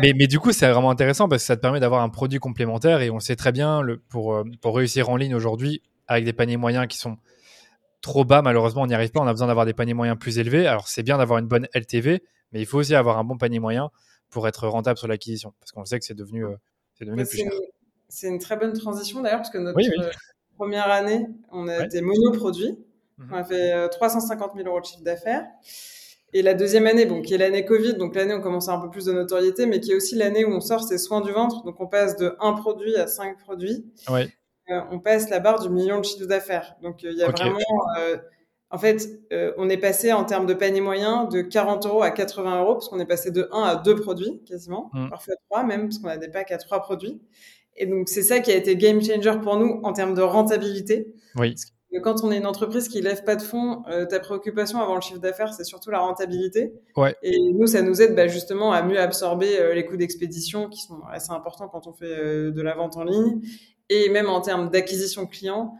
Mais, mais du coup, c'est vraiment intéressant parce que ça te permet d'avoir un produit complémentaire et on sait très bien, le, pour, euh, pour réussir en ligne aujourd'hui, avec des paniers moyens qui sont trop bas, malheureusement, on n'y arrive pas. On a besoin d'avoir des paniers moyens plus élevés. Alors, c'est bien d'avoir une bonne LTV, mais il faut aussi avoir un bon panier moyen pour être rentable sur l'acquisition parce qu'on sait que c'est devenu, euh, devenu plus cher. C'est une très bonne transition d'ailleurs parce que notre euh, première année, on a des monoproduits. Mhm. On a fait 350 000 euros de chiffre d'affaires. Et la deuxième année, bon, qui est l'année Covid, donc l'année où on commence à un peu plus de notoriété, mais qui est aussi l'année où on sort ses soins du ventre. Donc on passe de un produit à cinq produits. Ouais. Euh, on passe la barre du million de chiffre d'affaires. Donc il y a vraiment, euh, en fait, euh, on est passé en termes de panier moyen de 40 euros à 80 euros, parce qu'on est passé de 1 à 2 produits quasiment, mm. parfois 3 même, parce qu'on a des packs à 3 produits. Et donc c'est ça qui a été game changer pour nous en termes de rentabilité. Oui quand on est une entreprise qui lève pas de fonds, euh, ta préoccupation avant le chiffre d'affaires, c'est surtout la rentabilité. Ouais. Et nous, ça nous aide bah, justement à mieux absorber euh, les coûts d'expédition qui sont assez importants quand on fait euh, de la vente en ligne. Et même en termes d'acquisition client,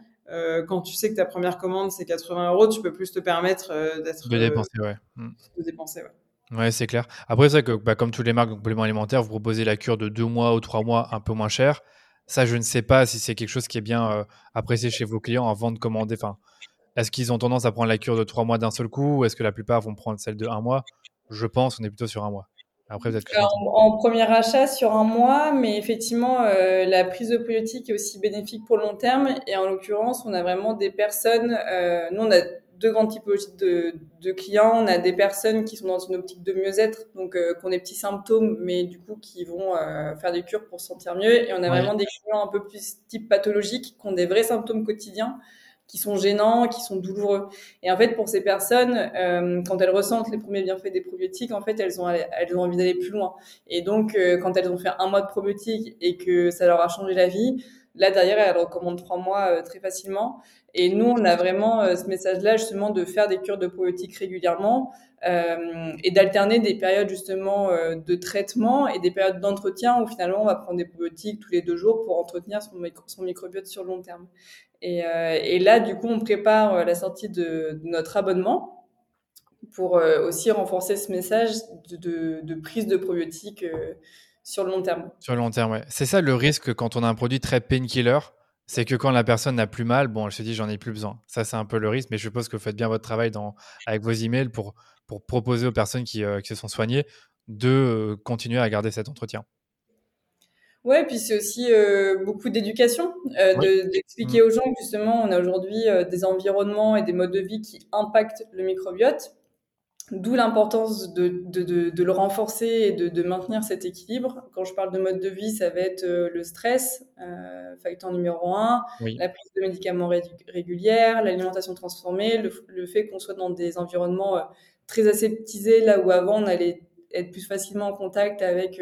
quand tu sais que ta première commande c'est 80 euros, tu peux plus te permettre d'être de dépenser, ouais. Mm. De dépenser, ouais. Ouais, c'est clair. Après, c'est que bah, comme toutes les marques de compléments alimentaires, vous proposez la cure de deux mois ou trois mois un peu moins cher. Ça, je ne sais pas si c'est quelque chose qui est bien euh, apprécié chez vos clients avant de commander. Enfin, est-ce qu'ils ont tendance à prendre la cure de trois mois d'un seul coup ou est-ce que la plupart vont prendre celle de un mois? Je pense qu'on est plutôt sur un mois. Après, en, premier achat sur un mois, mais effectivement, euh, la prise de probiotiques est aussi bénéfique pour le long terme. Et en l'occurrence, on a vraiment des personnes. Euh, nous, on a deux grandes typologies de, de, clients. On a des personnes qui sont dans une optique de mieux-être, donc euh, qui ont des petits symptômes, mais du coup qui vont euh, faire des cures pour se sentir mieux. Et on a vraiment des clients un peu plus type pathologique, qui ont des vrais symptômes quotidiens, qui sont gênants, qui sont douloureux. Et en fait, pour ces personnes, euh, quand elles ressentent les premiers bienfaits des probiotiques, en fait, elles ont, elles ont envie d'aller plus loin. Et donc, euh, quand elles ont fait un mois de probiotiques et que ça leur a changé la vie, là derrière, elles recommandent trois mois euh, très facilement. Et nous, on a vraiment ce message-là justement de faire des cures de probiotiques régulièrement euh, et d'alterner des périodes justement de traitement et des périodes d'entretien où finalement on va prendre des probiotiques tous les deux jours pour entretenir son, microbiote sur long terme. Et, euh, et, là, du coup, on prépare euh, la sortie de, notre abonnement pour euh, aussi renforcer ce message de, prise de probiotiques sur le long terme. Sur le long terme, ouais. C'est ça le risque quand on a un produit très painkiller. C'est que quand la personne n'a plus mal, bon, elle se dit j'en ai plus besoin. Ça, c'est un peu le risque, mais je suppose que vous faites bien votre travail dans, avec vos emails pour, pour proposer aux personnes qui, qui se sont soignées de continuer à garder cet entretien. Ouais, puis c'est aussi euh, beaucoup d'éducation, euh, d'expliquer mmh. aux gens que justement on a aujourd'hui euh, des environnements et des modes de vie qui impactent le microbiote, d'où l'importance de, de, de, de, le renforcer et de, de, maintenir cet équilibre. Quand je parle de mode de vie, ça va être euh, le stress, facteur numéro un, la prise de médicaments régulière, l'alimentation transformée, le, le fait qu'on soit dans des environnements très aseptisés, là où avant on allait être plus facilement en contact avec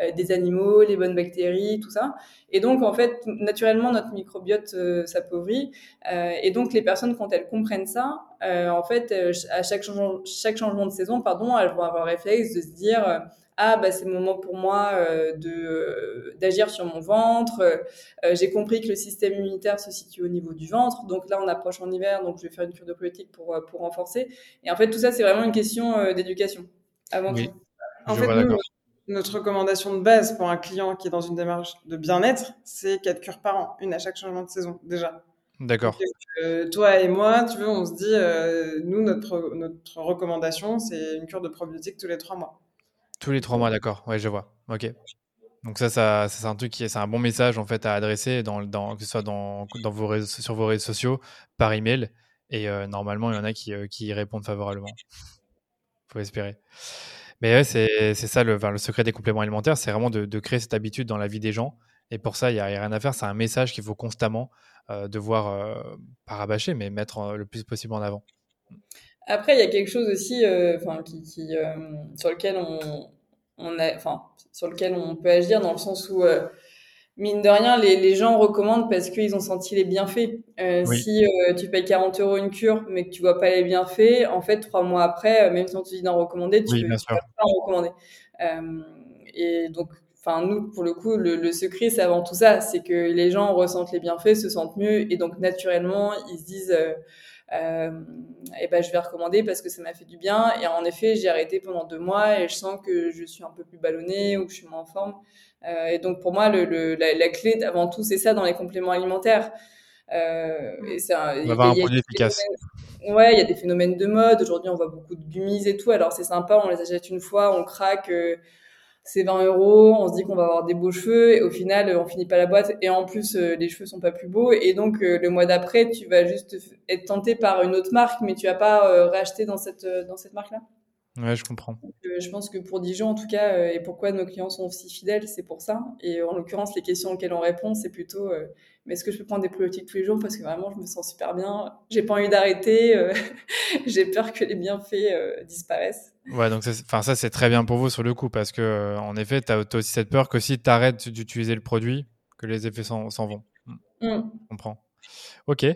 euh, des animaux, les bonnes bactéries, tout ça. Et donc, en fait, naturellement, notre microbiote euh, s'appauvrit. Euh, et donc, les personnes, quand elles comprennent ça, en fait, à chaque, changement, chaque changement de saison, pardon, elles vont avoir le réflexe de se dire ah bah c'est le moment pour moi de d'agir sur mon ventre. J'ai compris que le système immunitaire se situe au niveau du ventre, donc là on approche en hiver, donc je vais faire une cure de probiotiques pour pour renforcer. Et en fait tout ça c'est vraiment une question d'éducation avant tout. En fait, notre recommandation de base pour un client qui est dans une démarche de bien-être, c'est 4 cures par an, une à chaque changement de saison, déjà. D'accord. Euh, toi et moi, tu veux, on se dit, euh, nous, notre, notre recommandation, c'est une cure de probiotiques tous les 3 mois. Tous les 3 mois, d'accord. Ouais, je vois. Ok. Donc ça, ça, c'est un truc qui est, c'est un bon message en fait à adresser dans, dans que ce soit dans, dans vos réseaux, sur vos réseaux sociaux, par email. Et euh, normalement, il y en a qui, qui y répondent favorablement. Faut espérer. Mais ouais, c'est ça le, le, secret des compléments alimentaires, c'est vraiment de, de, créer cette habitude dans la vie des gens. Et pour ça, il n'y a, rien à faire. C'est un message qu'il faut constamment euh, devoir, euh, pas rabâcher, mais mettre euh, le plus possible en avant. Après, il y a quelque chose aussi euh, qui, qui sur lequel on, on a, sur lequel on peut agir dans le sens où mine de rien, les, les gens recommandent parce qu'ils ont senti les bienfaits. Euh, Si euh, tu payes 40 euros une cure, mais que tu vois pas les bienfaits, en fait, trois mois après, euh, même si on te dit d'en recommander, tu ne peux pas en recommander. Euh, et donc, enfin, nous, pour le coup, le, le secret, c'est avant tout ça, c'est que les gens ressentent les bienfaits, se sentent mieux, et donc naturellement, ils se disent. Euh, euh, et ben je vais recommander parce que ça m'a fait du bien et en effet j'ai arrêté pendant deux mois et je sens que je suis un peu plus ballonnée ou que je suis moins en forme euh, et donc pour moi, le, le la, la, clé avant tout, c'est ça dans les compléments alimentaires. Euh, et c'est un, on va avoir un produit efficace. Ouais, il y a des phénomènes de mode. Aujourd'hui, on voit beaucoup de gummies et tout. Alors c'est sympa, on les achète une fois, on craque. Euh, c'est 20 euros, on se dit qu'on va avoir des beaux cheveux et au final on finit pas la boîte et en plus euh, les cheveux sont pas plus beaux et donc euh, le mois d'après tu vas juste être tenté par une autre marque mais tu vas pas euh, racheter dans cette dans cette marque là. Ouais, je comprends. Euh, je pense que pour Dijon, en tout cas, euh, et pourquoi nos clients sont aussi fidèles, c'est pour ça. Et en l'occurrence, les questions auxquelles on répond, c'est plutôt euh, mais est-ce que je peux prendre des probiotiques tous les jours? Parce que vraiment, je me sens super bien. J'ai pas envie d'arrêter. [LAUGHS] J'ai peur que les bienfaits disparaissent. Ouais, donc enfin ça, c'est très bien pour vous sur le coup parce que en effet, tu as, aussi cette peur que si tu arrêtes d'utiliser le produit, que les effets s'en vont. Mm. Je comprends. Ok.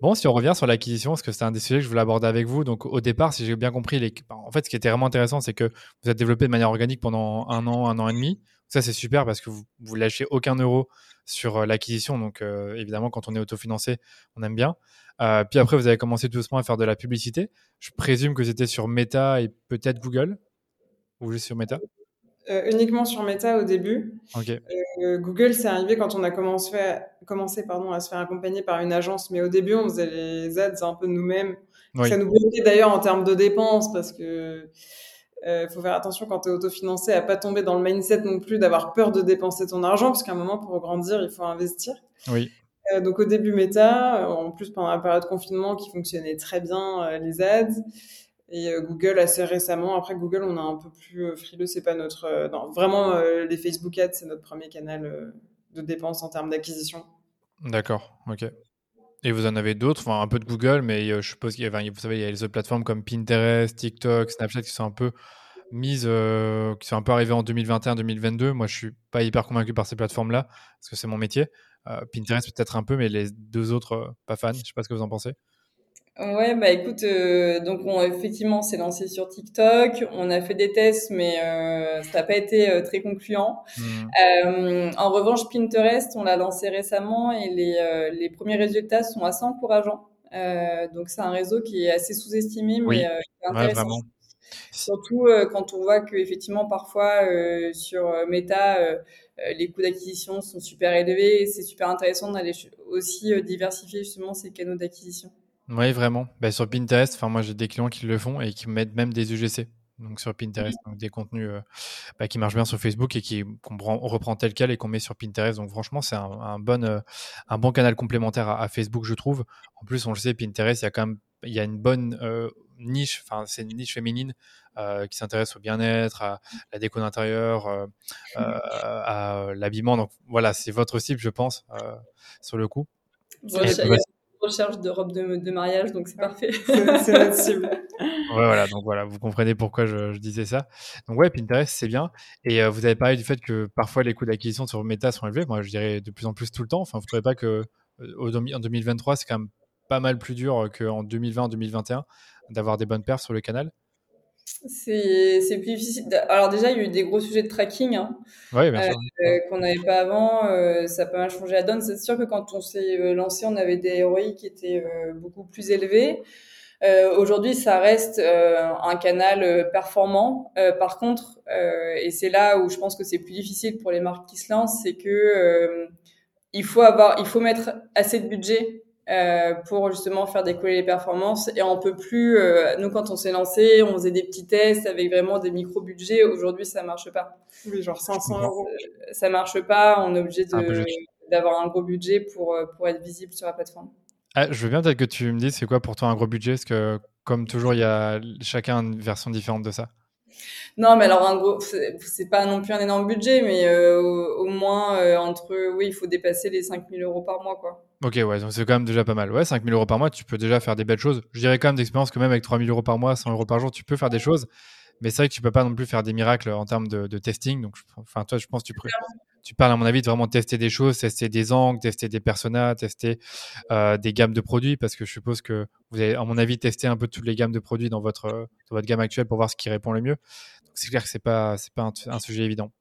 Bon, si on revient sur l'acquisition, parce que c'est un des sujets que je voulais aborder avec vous. Donc, au départ, si j'ai bien compris, les... en fait, ce qui était vraiment intéressant, c'est que vous êtes développé de manière organique pendant un an, un an et demi. Ça, c'est super parce que vous, vous lâchez aucun euro sur euh, l'acquisition. Donc, euh, évidemment, quand on est autofinancé, on aime bien. Euh, puis après, vous avez commencé doucement à faire de la publicité. Je présume que c'était sur Meta et peut-être Google ou juste sur Meta? Euh, uniquement sur Meta au début. Euh, Google, c'est arrivé quand on a commencé, commencé pardon, à se faire accompagner par une agence, mais au début, on faisait les ads un peu nous-mêmes. Ça nous bloquait d'ailleurs en termes de dépenses parce que euh, faut faire attention quand tu es autofinancé à pas tomber dans le mindset non plus d'avoir peur de dépenser ton argent parce qu'à un moment pour grandir il faut investir. Oui. Euh, donc au début Meta, en plus pendant la période de confinement qui fonctionnait très bien euh, les ads. Et euh, Google assez récemment. Après Google, on a un peu plus euh, frileux. C'est pas notre. Euh, vraiment, les Facebook Ads, c'est notre premier canal de dépenses en termes d'acquisition. D'accord. Ok. Et vous en avez d'autres, enfin un peu de Google, mais je suppose qu'il y a, vous savez, il y a les autres plateformes comme Pinterest, TikTok, Snapchat qui sont un peu mises, qui sont un peu arrivées en 2021-2022. Moi, je suis pas hyper convaincu par ces plateformes-là parce que c'est mon métier. Pinterest peut-être un peu, mais les deux autres, pas fan. Je sais pas ce que vous en pensez. Ouais, bah écoute, euh, donc on effectivement s'est lancé sur TikTok, on a fait des tests, mais euh, ça n'a pas été euh, très concluant. Hmm. en revanche, Pinterest, on l'a lancé récemment et les, les premiers résultats sont assez encourageants. donc c'est un réseau qui est assez sous-estimé, mais intéressant. vraiment. Surtout quand on voit que effectivement parfois sur Meta les coûts d'acquisition sont super élevés, c'est super intéressant d'aller aussi diversifier justement ces canaux d'acquisition. Oui, vraiment. Bah, sur Pinterest, enfin, moi j'ai des clients qui le font et qui mettent même des UGC. Donc sur Pinterest, donc des contenus euh, bah, qui marchent bien sur Facebook et qui qu'on reprend tel quel et qu'on met sur Pinterest. Donc franchement, c'est un, bon, euh, un bon canal complémentaire à, Facebook, je trouve. En plus, on le sait, Pinterest, il y a quand même il y a une bonne euh, niche, enfin c'est une niche féminine qui s'intéresse au bien-être, à la déco d'intérieur, à l'habillement. Donc voilà, c'est votre cible, je pense, sur le coup recherche de robe de, mariage, donc c'est parfait. [LAUGHS] c'est notre cible. Ouais, voilà, donc voilà, vous comprenez pourquoi je, disais ça. Donc ouais, Pinterest, c'est bien. Et euh, vous avez parlé du fait que parfois les coûts d'acquisition sur Meta sont élevés. Moi, je dirais de plus en plus tout le temps. Enfin, vous ne trouvez pas que euh, en 2023, c'est quand même pas mal plus dur qu'en 2020-2021 d'avoir des bonnes perfs sur le canal? C'est plus difficile. Alors déjà, il y a eu des gros sujets de tracking hein, euh, qu'on n'avait pas avant. Euh, ça a pas mal changé la donne. C'est sûr que quand on s'est euh, lancé, on avait des ROI qui étaient beaucoup plus élevés. Aujourd'hui, ça reste un canal performant. par contre, et c'est là où je pense que c'est plus difficile pour les marques qui se lancent, c'est que il faut avoir, il faut mettre assez de budget euh, pour justement faire décoller les performances. Et on peut plus, euh, nous quand on s'est lancé, on faisait des petits tests avec vraiment des micro-budgets. Aujourd'hui, ça marche pas. Oui, genre 500 euros. Euh, ça marche pas. On est obligé d'avoir un gros budget pour, pour être visible sur la plateforme. Ah, je veux bien peut-être que tu me dises c'est quoi pour toi un gros budget, parce que comme toujours, il y a chacun une version différente de ça. Non, mais alors un gros, c'est pas non plus un énorme budget, mais au, moins entre, oui, il faut dépasser les 5000 euros par mois, quoi. Ok, ouais, donc c'est quand même déjà pas mal. Ouais, 5000 euros par mois, tu peux déjà faire des belles choses. Je dirais quand même d'expérience que même avec 3000 euros par mois, 100 euros par jour, tu peux faire des choses. Mais c'est vrai que tu peux pas non plus faire des miracles en termes de, testing. Donc, enfin, toi, je pense que tu, tu parles, à mon avis, de vraiment tester des choses, tester des angles, tester des personas, tester euh, des gammes de produits, parce que je suppose que vous avez, à mon avis, testé un peu toutes les gammes de produits dans votre, dans votre gamme actuelle pour voir ce qui répond le mieux. C'est clair que c'est pas, c'est pas un, sujet évident.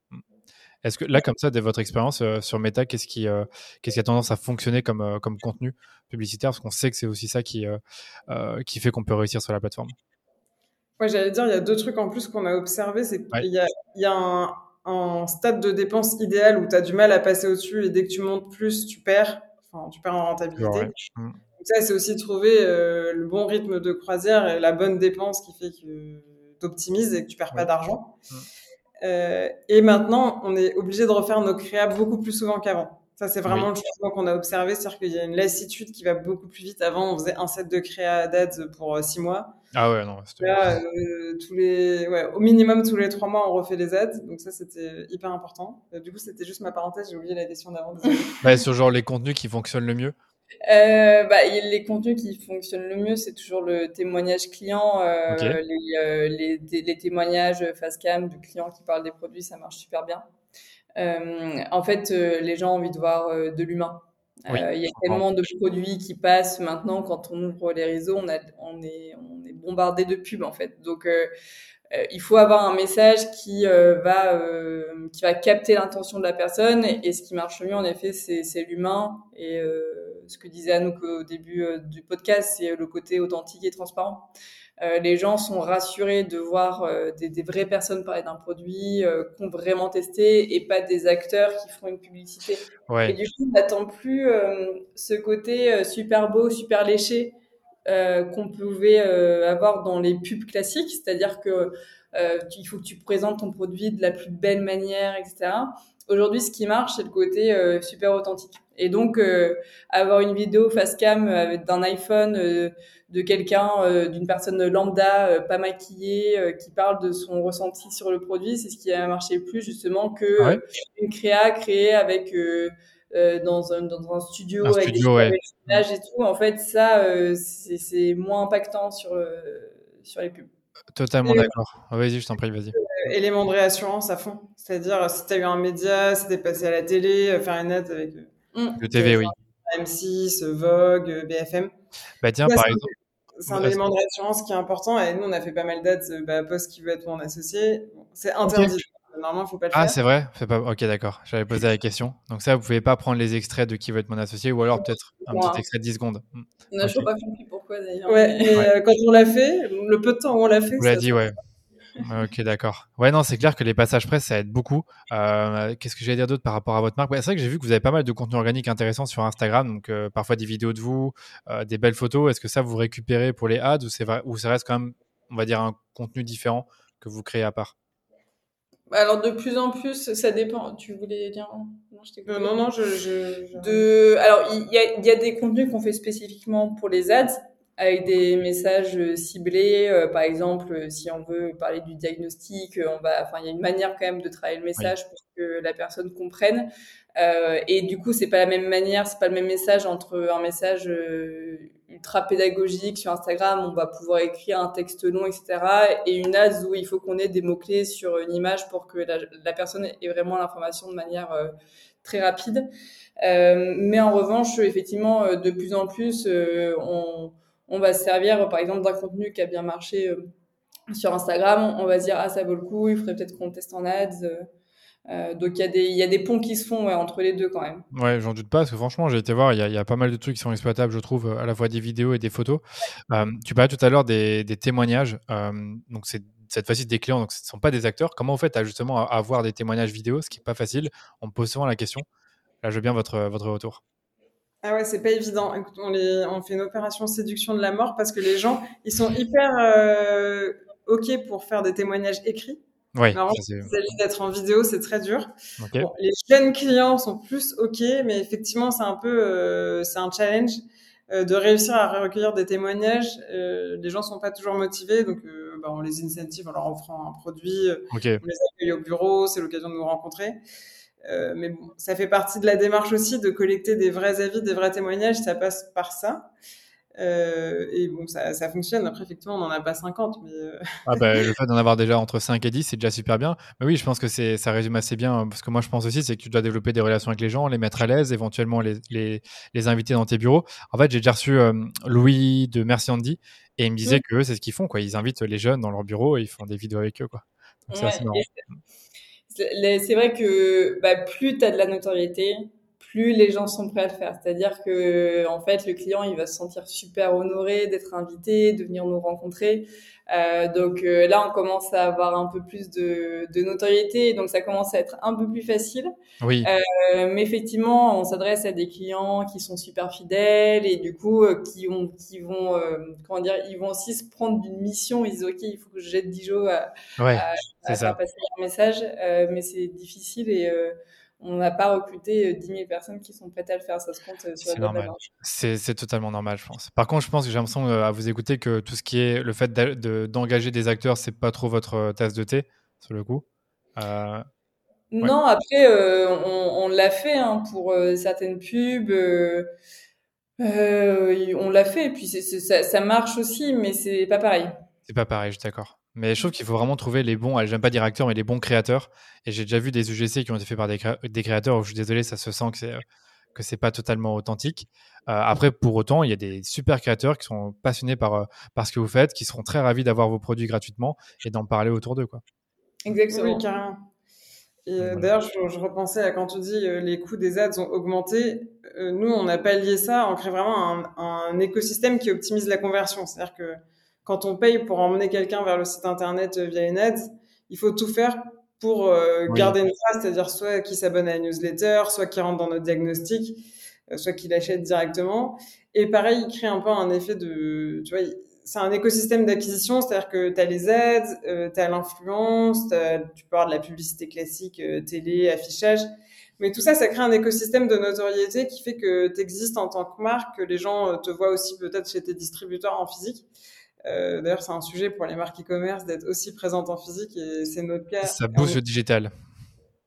Est-ce que là, comme ça, de votre expérience euh, sur Meta, qu'est-ce qui, euh, qu'est-ce qui a tendance à fonctionner comme, euh, comme contenu publicitaire? Parce qu'on sait que c'est aussi ça qui, qui fait qu'on peut réussir sur la plateforme. Ouais, j'allais dire, il y a deux trucs en plus qu'on a observé. C'est qu'il y a, y a un, un, stade de dépense idéal où tu as du mal à passer au-dessus et dès que tu montes plus, tu perds. Enfin, tu perds en rentabilité. Mmh. Donc ça, c'est aussi trouver le bon rythme de croisière et la bonne dépense qui fait que tu optimises et que tu perds pas d'argent. Mmh. Euh, et maintenant, on est obligé de refaire nos créas beaucoup plus souvent qu'avant. Ça, c'est vraiment le changement qu'on a observé, c'est-à-dire qu'il y a une lassitude qui va beaucoup plus vite. Avant, on faisait un set de créa d'ads pour euh, six mois. Ah ouais, non. Là, euh, tous les, ouais, au minimum tous les trois mois, on refait les ads. Donc ça, c'était hyper important. du coup, c'était juste ma parenthèse. J'ai oublié la question d'avant. [LAUGHS] bah, sur genre les contenus qui fonctionnent le mieux euh, bah, les contenus qui fonctionnent le mieux, c'est toujours le témoignage client, euh, les, euh, les, les, témoignages face cam du client qui parle des produits, ça marche super bien. Euh, en fait, euh, les gens ont envie de voir euh, de l'humain. il y a tellement de produits qui passent maintenant. Quand on ouvre les réseaux, on, a, on, est, on est bombardé de pubs en fait. Donc il faut avoir un message qui euh, va euh, qui va capter l'intention de la personne et, ce qui marche mieux en effet c'est l'humain et ce que disait Anouk au début du podcast c'est le côté authentique et transparent les gens sont rassurés de voir des, des, vraies personnes parler d'un produit qu'on vraiment testé et pas des acteurs qui font une publicité. Ouais. Et du coup, on n'attend plus ce côté super beau, super léché euh, qu'on pouvait euh, avoir dans les pubs classiques, c'est-à-dire que euh, il faut que tu présentes ton produit de la plus belle manière, etc. Aujourd'hui, ce qui marche, c'est le côté super authentique. Et donc, avoir une vidéo face cam d'un iPhone de quelqu'un, d'une personne lambda, pas maquillée, qui parle de son ressenti sur le produit, c'est ce qui a marché plus justement que une créa créée avec dans, un, dans un studio avec des images et tout, en fait, ça, c'est moins impactant sur, sur les pubs. Totalement d'accord. Vas-y, je t'en prie, vas-y. élément de réassurance à fond. C'est-à-dire, si tu as eu un média, si tu passé à la télé, faire une ad avec. Le TV, oui. M6, Vogue, BFM. Bah tiens, par exemple. C'est un élément de réassurance qui est important. Et nous, on a fait pas mal d'ads. Bah, Post qui veut être mon associé. C'est interdit. Normalement, faut pas le ah, faire. Ah, c'est vrai? Pas... Ok, d'accord. J'avais posé la question. Donc ça, vous pouvez pas prendre les extraits de qui veut être mon associé ou alors peut-être un petit extrait de 10 secondes. On n'a toujours pas compris pourquoi d'ailleurs. Ouais, mais, euh, quand on l'a fait, le peu de temps où on l'a fait. Vous l'a dit, ouais. Ok, d'accord. Ouais, non, c'est clair que les passages presse, ça aide beaucoup. Euh, Qu'est-ce que j'allais dire d'autre par rapport à votre marque? C'est vrai que j'ai vu que vous avez pas mal de contenu organique intéressant sur Instagram, donc euh, parfois des vidéos de vous, euh, des belles photos. Est-ce que ça vous récupérez pour les ads ou, c'est ou ça reste quand même, on va dire, un contenu différent que vous créez à part? Alors de plus en plus, ça dépend. Tu voulais dire Non, je euh, non, non, je, je, De... Alors il y a, y a, des contenus qu'on fait spécifiquement pour les ads avec des messages euh, ciblés. Euh, par exemple, euh, si on veut parler du diagnostic, on va, enfin, il y a une manière quand même de travailler le message pour que la personne comprenne. Euh, et du coup, c'est pas la même manière, c'est pas le même message entre un message ultra pédagogique sur Instagram, on va pouvoir écrire un texte long, etc., et une ad où il faut qu'on ait des mots clés sur une image pour que la, la personne ait vraiment l'information de manière très rapide. Euh, mais en revanche, effectivement, de plus en plus, on on va se servir par exemple d'un contenu qui a bien marché euh, sur Instagram, on va se dire ah ça vaut le coup, il faudrait peut-être qu'on teste en ads. Euh, euh, donc il y, a des, y a des ponts qui se font entre les deux quand même. Ouais, j'en doute pas, parce que franchement, j'ai été voir, il y, a pas mal de trucs qui sont exploitables, je trouve, à la fois des vidéos et des photos. tu parlais tout à l'heure des, témoignages, donc c'est cette fois-ci des clients, donc ce ne sont pas des acteurs. Comment vous faites à justement avoir des témoignages vidéo, ce qui n'est pas facile? On me pose souvent la question. Là, je veux bien votre, votre retour. Ah ouais, c'est pas évident. on, les, on fait une opération séduction de la mort parce que les gens, ils sont hyper euh, OK pour faire des témoignages écrits. Oui. d'être en vidéo, c'est très dur. les jeunes clients sont plus OK, mais effectivement, c'est un peu, euh, c'est un challenge euh, de réussir à recueillir des témoignages. les gens sont pas toujours motivés, donc bah, on les incentive en leur offrant un produit, on les accueille au bureau, c'est l'occasion de nous rencontrer. Euh, mais bon, ça fait partie de la démarche aussi de collecter des vrais avis, des vrais témoignages, ça passe par ça. Euh, et bon, ça, ça, fonctionne. Après, effectivement, on n'en a pas 50. Mais euh, ah bah, le fait d'en avoir déjà entre 5 et 10, c'est déjà super bien. Mais oui, je pense que ça résume assez bien. Parce que moi, je pense aussi, c'est que tu dois développer des relations avec les gens, les mettre à l'aise, éventuellement les, les, les, inviter dans tes bureaux. En fait, j'ai déjà reçu Louis de Merci Andy et il me disait que c'est ce qu'ils font. Quoi. Ils invitent les jeunes dans leur bureau et ils font des vidéos avec eux. Quoi. Donc, c'est assez marrant c'est vrai que bah, plus tu as de la notoriété, plus les gens sont prêts à le faire. C'est-à-dire que en fait, le client, il va se sentir super honoré d'être invité, de venir nous rencontrer. Euh, donc euh, là, on commence à avoir un peu plus de, de, notoriété, donc ça commence à être un peu plus facile. Oui. Euh, mais effectivement, on s'adresse à des clients qui sont super fidèles et du coup, euh, qui, ont, qui vont, euh, comment dire, ils vont aussi se prendre d'une mission. Ils disent, OK, il faut que je jette Dijon à, ouais, à, à passer un message, mais c'est difficile et on n'a pas recruté 10 euh, 000 personnes qui sont prêtes à le faire. Ça se compte euh, sur la normal. C'est totalement normal, je pense. Par contre, je pense que j'ai l'impression euh, à vous écouter que tout ce qui est le fait d'engager des acteurs, c'est pas trop votre tasse de thé, sur le coup. Non, après, on, l'a fait hein, pour certaines pubs. on l'a fait, et puis ça, ça marche aussi, mais c'est pas pareil. C'est pas pareil, je suis d'accord. Mais je trouve qu'il faut vraiment trouver les bons, j'aime pas dire acteurs, mais les bons créateurs. Et j'ai déjà vu des UGC qui ont été faits par des, créateurs où je suis désolé, ça se sent que c'est que c'est pas totalement authentique. Euh, après, pour autant, il y a des super créateurs qui sont passionnés par, euh, par ce que vous faites, qui seront très ravis d'avoir vos produits gratuitement et d'en parler autour d'eux. Quoi. Exactement. Oui, carrément. Euh, d'ailleurs, je, repensais à quand tu dis les coûts des ads ont augmenté. nous, on n'a pas lié ça. On crée vraiment un, un, écosystème qui optimise la conversion. C'est-à-dire que quand on paye pour emmener quelqu'un vers le site internet euh, via une aide, il faut tout faire pour euh, garder une trace, c'est-à-dire soit qu'il s'abonne à la newsletter, soit qu'il rentre dans notre diagnostic, euh, soit qu'il achète directement. Et pareil, il crée un peu un effet de, tu vois, c'est un écosystème d'acquisition, c'est-à-dire que tu as les aides, euh, tu as l'influence, tu peux avoir de la publicité classique, télé, affichage. Mais tout ça, ça crée un écosystème de notoriété qui fait que tu existes en tant que marque, que les gens te voient aussi peut-être chez tes distributeurs en physique. Euh, d'ailleurs, c'est un sujet pour les marques e-commerce d'être aussi présentes en physique et c'est notre cas. Ça booste le digital.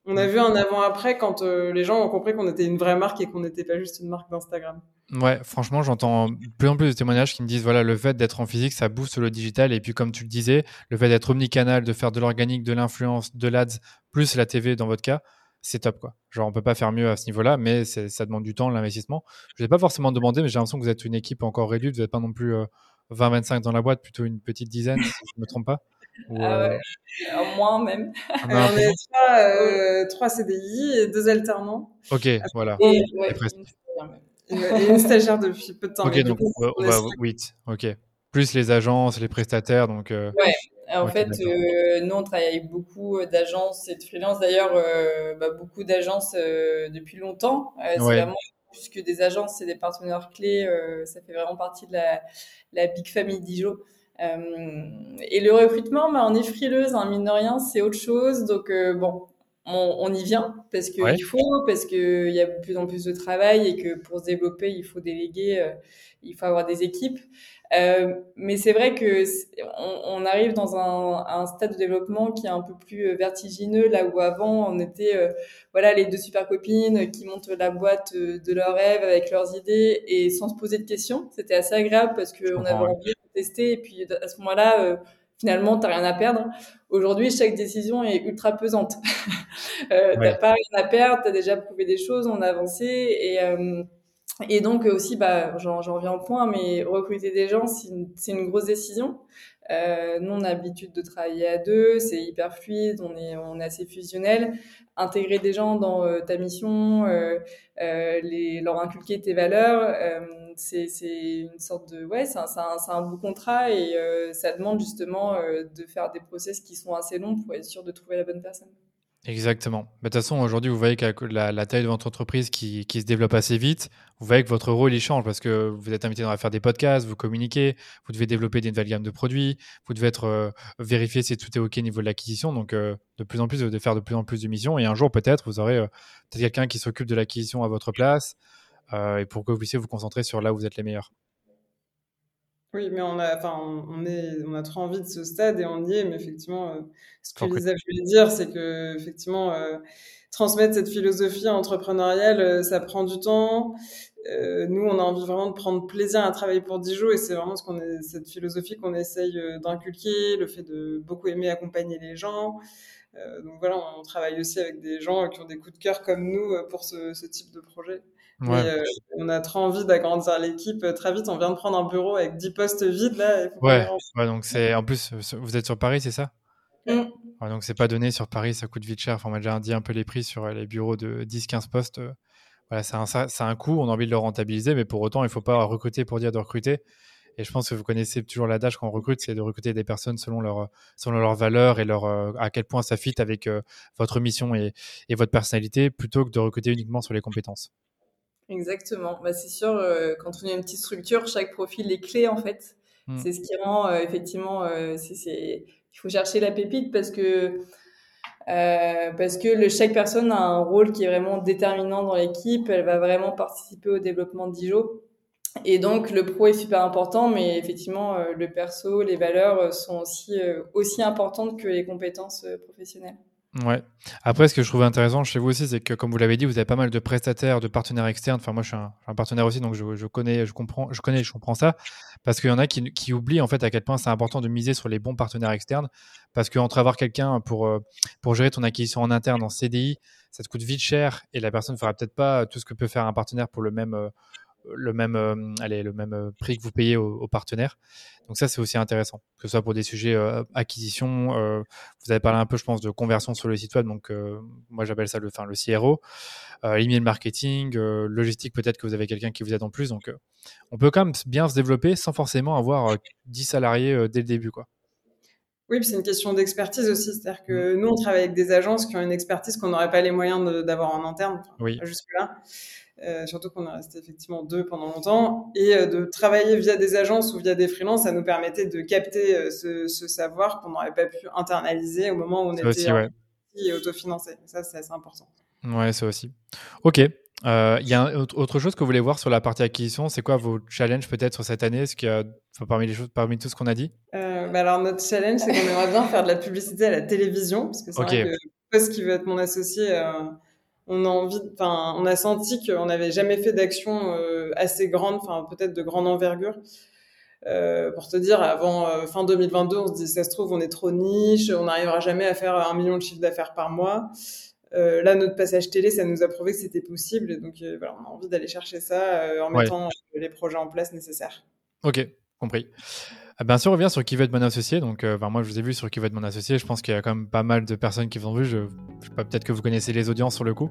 On a vu un avant-après quand les gens ont compris qu'on était une vraie marque et qu'on n'était pas juste une marque d'Instagram. Ouais, franchement, j'entends plus en plus de témoignages qui me disent voilà, le fait d'être en physique, ça booste le digital. Et puis, comme tu le disais, le fait d'être omnicanal, de faire de l'organique, de l'influence, de l'ads, plus la TV dans votre cas, c'est top quoi. Genre on peut pas faire mieux à ce niveau-là, mais ça demande du temps, l'investissement. Je vais pas forcément demander, mais j'ai l'impression que vous êtes une équipe encore réduite, vous n'êtes pas non plus 20-25 euh, dans la boîte, plutôt une petite dizaine, si je me trompe pas. ah ouais, euh, moins même. Ah, on est trois, euh, trois, CDI et deux alternants. Ok, voilà. Et, une, stagiaire depuis peu de temps. Ok, donc on va 8. Ok. Plus les agences, les prestataires, donc. Ouais. En fait, euh, nous, on travaille avec beaucoup euh, d'agences et de freelance. D'ailleurs, euh, bah, beaucoup d'agences depuis longtemps. c'est vraiment plus que des agences, c'est des partenaires clés. ça fait vraiment partie de la, la Big Family Dijon. et le recrutement, bah, on est frileuse, hein, mine de rien, c'est autre chose. Donc, bon, on, on, y vient parce qu'il faut, parce qu'il y a de plus en plus de travail et que pour se développer, il faut déléguer, il faut avoir des équipes. Euh, mais c'est vrai que on, on, arrive dans un, un, stade de développement qui est un peu plus euh, vertigineux, là où avant on était euh, voilà les deux super copines qui montent la boîte de leurs rêves avec leurs idées et sans se poser de questions. C'était assez agréable parce qu'on avait envie de tester et puis à ce moment-là. Euh, finalement, t'as rien à perdre. Aujourd'hui, chaque décision est ultra pesante. [LAUGHS] euh, T'as pas rien à perdre, t'as déjà prouvé des choses, on a avancé et et donc aussi, bah, j'en reviens au point, mais recruter des gens, c'est une, une, grosse décision. Euh, nous, on a l'habitude de travailler à deux, c'est hyper fluide, on est, on est assez fusionnel. Intégrer des gens dans euh, ta mission, euh, euh, les, leur inculquer tes valeurs, euh, c'est une sorte de... Ouais, c'est un, un, un, beau contrat et ça demande justement de faire des process qui sont assez longs pour être sûr de trouver la bonne personne. Exactement. De toute façon, aujourd'hui, vous voyez qu'avec la, taille de votre entreprise qui, qui, se développe assez vite, vous voyez que votre rôle, il change parce que vous êtes invité à faire des podcasts, vous communiquez, vous devez développer des nouvelles gammes de produits, vous devez être euh, vérifier si tout est OK au niveau de l'acquisition. Donc, euh, de plus en plus, vous devez faire de plus en plus de missions. Et un jour, peut-être, vous aurez euh, peut-être quelqu'un qui s'occupe de l'acquisition à votre place et pour que vous puissiez vous concentrer sur là où vous êtes les meilleurs. Oui, mais on a, enfin, on, est, on a trop envie de ce stade et on y est. Mais effectivement, euh, ce que Lisa voulait dire, c'est que effectivement, euh, transmettre cette philosophie entrepreneuriale, euh, ça prend du temps. nous, on a envie vraiment de prendre plaisir à travailler pour Dijon et c'est vraiment ce qu'on est, cette philosophie qu'on essaye d'inculquer, le fait de beaucoup aimer accompagner les gens. donc voilà, on travaille aussi avec des gens qui ont des coups de cœur comme nous pour ce, ce type de projet. Euh, on a trop envie d'agrandir l'équipe euh, très vite. On vient de prendre un bureau avec 10 postes vides là. ouais, donc c'est en plus, vous êtes sur Paris, c'est ça? Mm. Donc c'est pas donné sur Paris, ça coûte vite cher. Enfin, on m'a déjà dit un peu les prix sur les bureaux de 10-15 postes. Voilà, c'est un, un coût, on a envie de le rentabiliser, mais pour autant, il faut pas recruter pour dire de recruter. Et je pense que vous connaissez toujours l'adage quand on recrute, c'est de recruter des personnes selon leur selon leurs valeurs et leur à quel point ça fit avec votre mission et, et, votre personnalité, plutôt que de recruter uniquement sur les compétences. Exactement. Bah, c'est sûr, euh, quand on a une petite structure, chaque profil est clé en fait. Mm. C'est ce qui rend euh, effectivement, euh, c'est, il faut chercher la pépite parce que parce que le, chaque personne a un rôle qui est vraiment déterminant dans l'équipe. Elle va vraiment participer au développement de Dijon. Et donc le pro est super important, mais effectivement le perso, les valeurs sont aussi aussi importantes que les compétences professionnelles. Ouais. Après, ce que je trouve intéressant chez vous aussi, c'est que, comme vous l'avez dit, vous avez pas mal de prestataires, de partenaires externes. Enfin, moi, je suis un, partenaire aussi, donc je, connais, je comprends, je connais, je comprends ça. Parce qu'il y en a qui, qui, oublient en fait à quel point c'est important de miser sur les bons partenaires externes. Parce qu'entre avoir quelqu'un pour euh, pour gérer ton acquisition en interne en CDI, ça te coûte vite cher et la personne ne fera peut-être pas tout ce que peut faire un partenaire pour le même euh, le même, euh, allez, le même euh, prix que vous payez aux, partenaires. Donc ça, c'est aussi intéressant, que ce soit pour des sujets euh, acquisition. vous avez parlé un peu, je pense, de conversion sur le site web. Donc moi, j'appelle ça le, enfin, le CRO, email marketing, logistique. Peut-être que vous avez quelqu'un qui vous aide en plus. Donc on peut quand même bien se développer sans forcément avoir 10 salariés dès le début, quoi. Oui, c'est une question d'expertise aussi. C'est-à-dire que mmh. nous, on travaille avec des agences qui ont une expertise qu'on n'aurait pas les moyens d'avoir en interne oui. jusque-là. Euh, surtout qu'on est resté effectivement deux pendant longtemps, et euh, de travailler via des agences ou via des freelances, ça nous permettait de capter euh, ce, ce, savoir qu'on n'aurait pas pu internaliser au moment où on était aussi, ouais. et autofinancé. Ça, c'est assez important. Ouais, ça aussi. Ok. Il y a autre chose que vous voulez voir sur la partie acquisition. C'est quoi vos challenges peut-être sur cette année? Y a parmi les choses, parmi tout ce qu'on a dit? Bah Alors notre challenge, c'est qu'on aimerait bien faire de la publicité à la télévision, parce que c'est vrai que poste qui veut être mon associé, on a envie, enfin, on a senti qu'on n'avait jamais fait d'action assez grande, enfin peut-être de grande envergure. Euh, pour te dire, avant euh, fin 2022, on se dit, ça se trouve, on est trop niche, on n'arrivera jamais à faire un million de chiffre d'affaires par mois. Euh, là, notre passage télé, ça nous a prouvé que c'était possible. Donc, voilà, on a envie d'aller chercher ça en mettant les projets en place nécessaires. Ok, compris. Bien sûr, on revient sur qui veut être mon associé. Donc, moi, je vous ai vu sur qui veut être mon associé. Je pense qu'il y a quand même pas mal de personnes qui vous ont vu. Peut-être que vous connaissez les audiences sur le coup.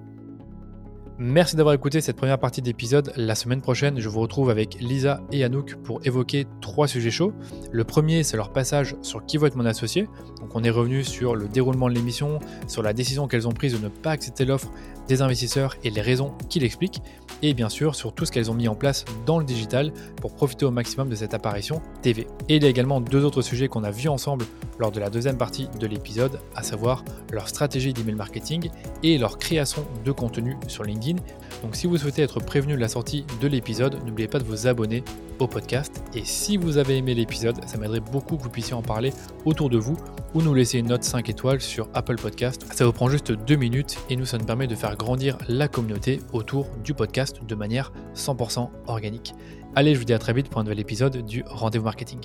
Merci d'avoir écouté cette première partie d'épisode. La semaine prochaine, je vous retrouve avec Lisa et Anouk pour évoquer trois sujets chauds. Le premier, c'est leur passage sur qui va être mon associé. Donc on est revenu sur le déroulement de l'émission, sur la décision qu'elles ont prise de ne pas accepter l'offre des investisseurs et les raisons qui l'expliquent, et bien sûr sur tout ce qu'elles ont mis en place dans le digital pour profiter au maximum de cette apparition TV. Et il y a également deux autres sujets qu'on a vus ensemble lors de la deuxième partie de l'épisode, à savoir leur stratégie d'email marketing et leur création de contenu sur LinkedIn. Donc si vous souhaitez être prévenu de la sortie de l'épisode, n'oubliez pas de vous abonner au podcast. Et si vous avez aimé l'épisode, ça m'aiderait beaucoup que vous puissiez en parler autour de vous ou nous laisser une note 5 étoiles sur Apple Podcast. Ça vous prend juste 2 minutes et nous, ça nous permet de grandir la communauté autour du podcast de manière 100% organique. Allez, je vous dis à très vite pour un nouvel épisode du Rendez-vous Marketing.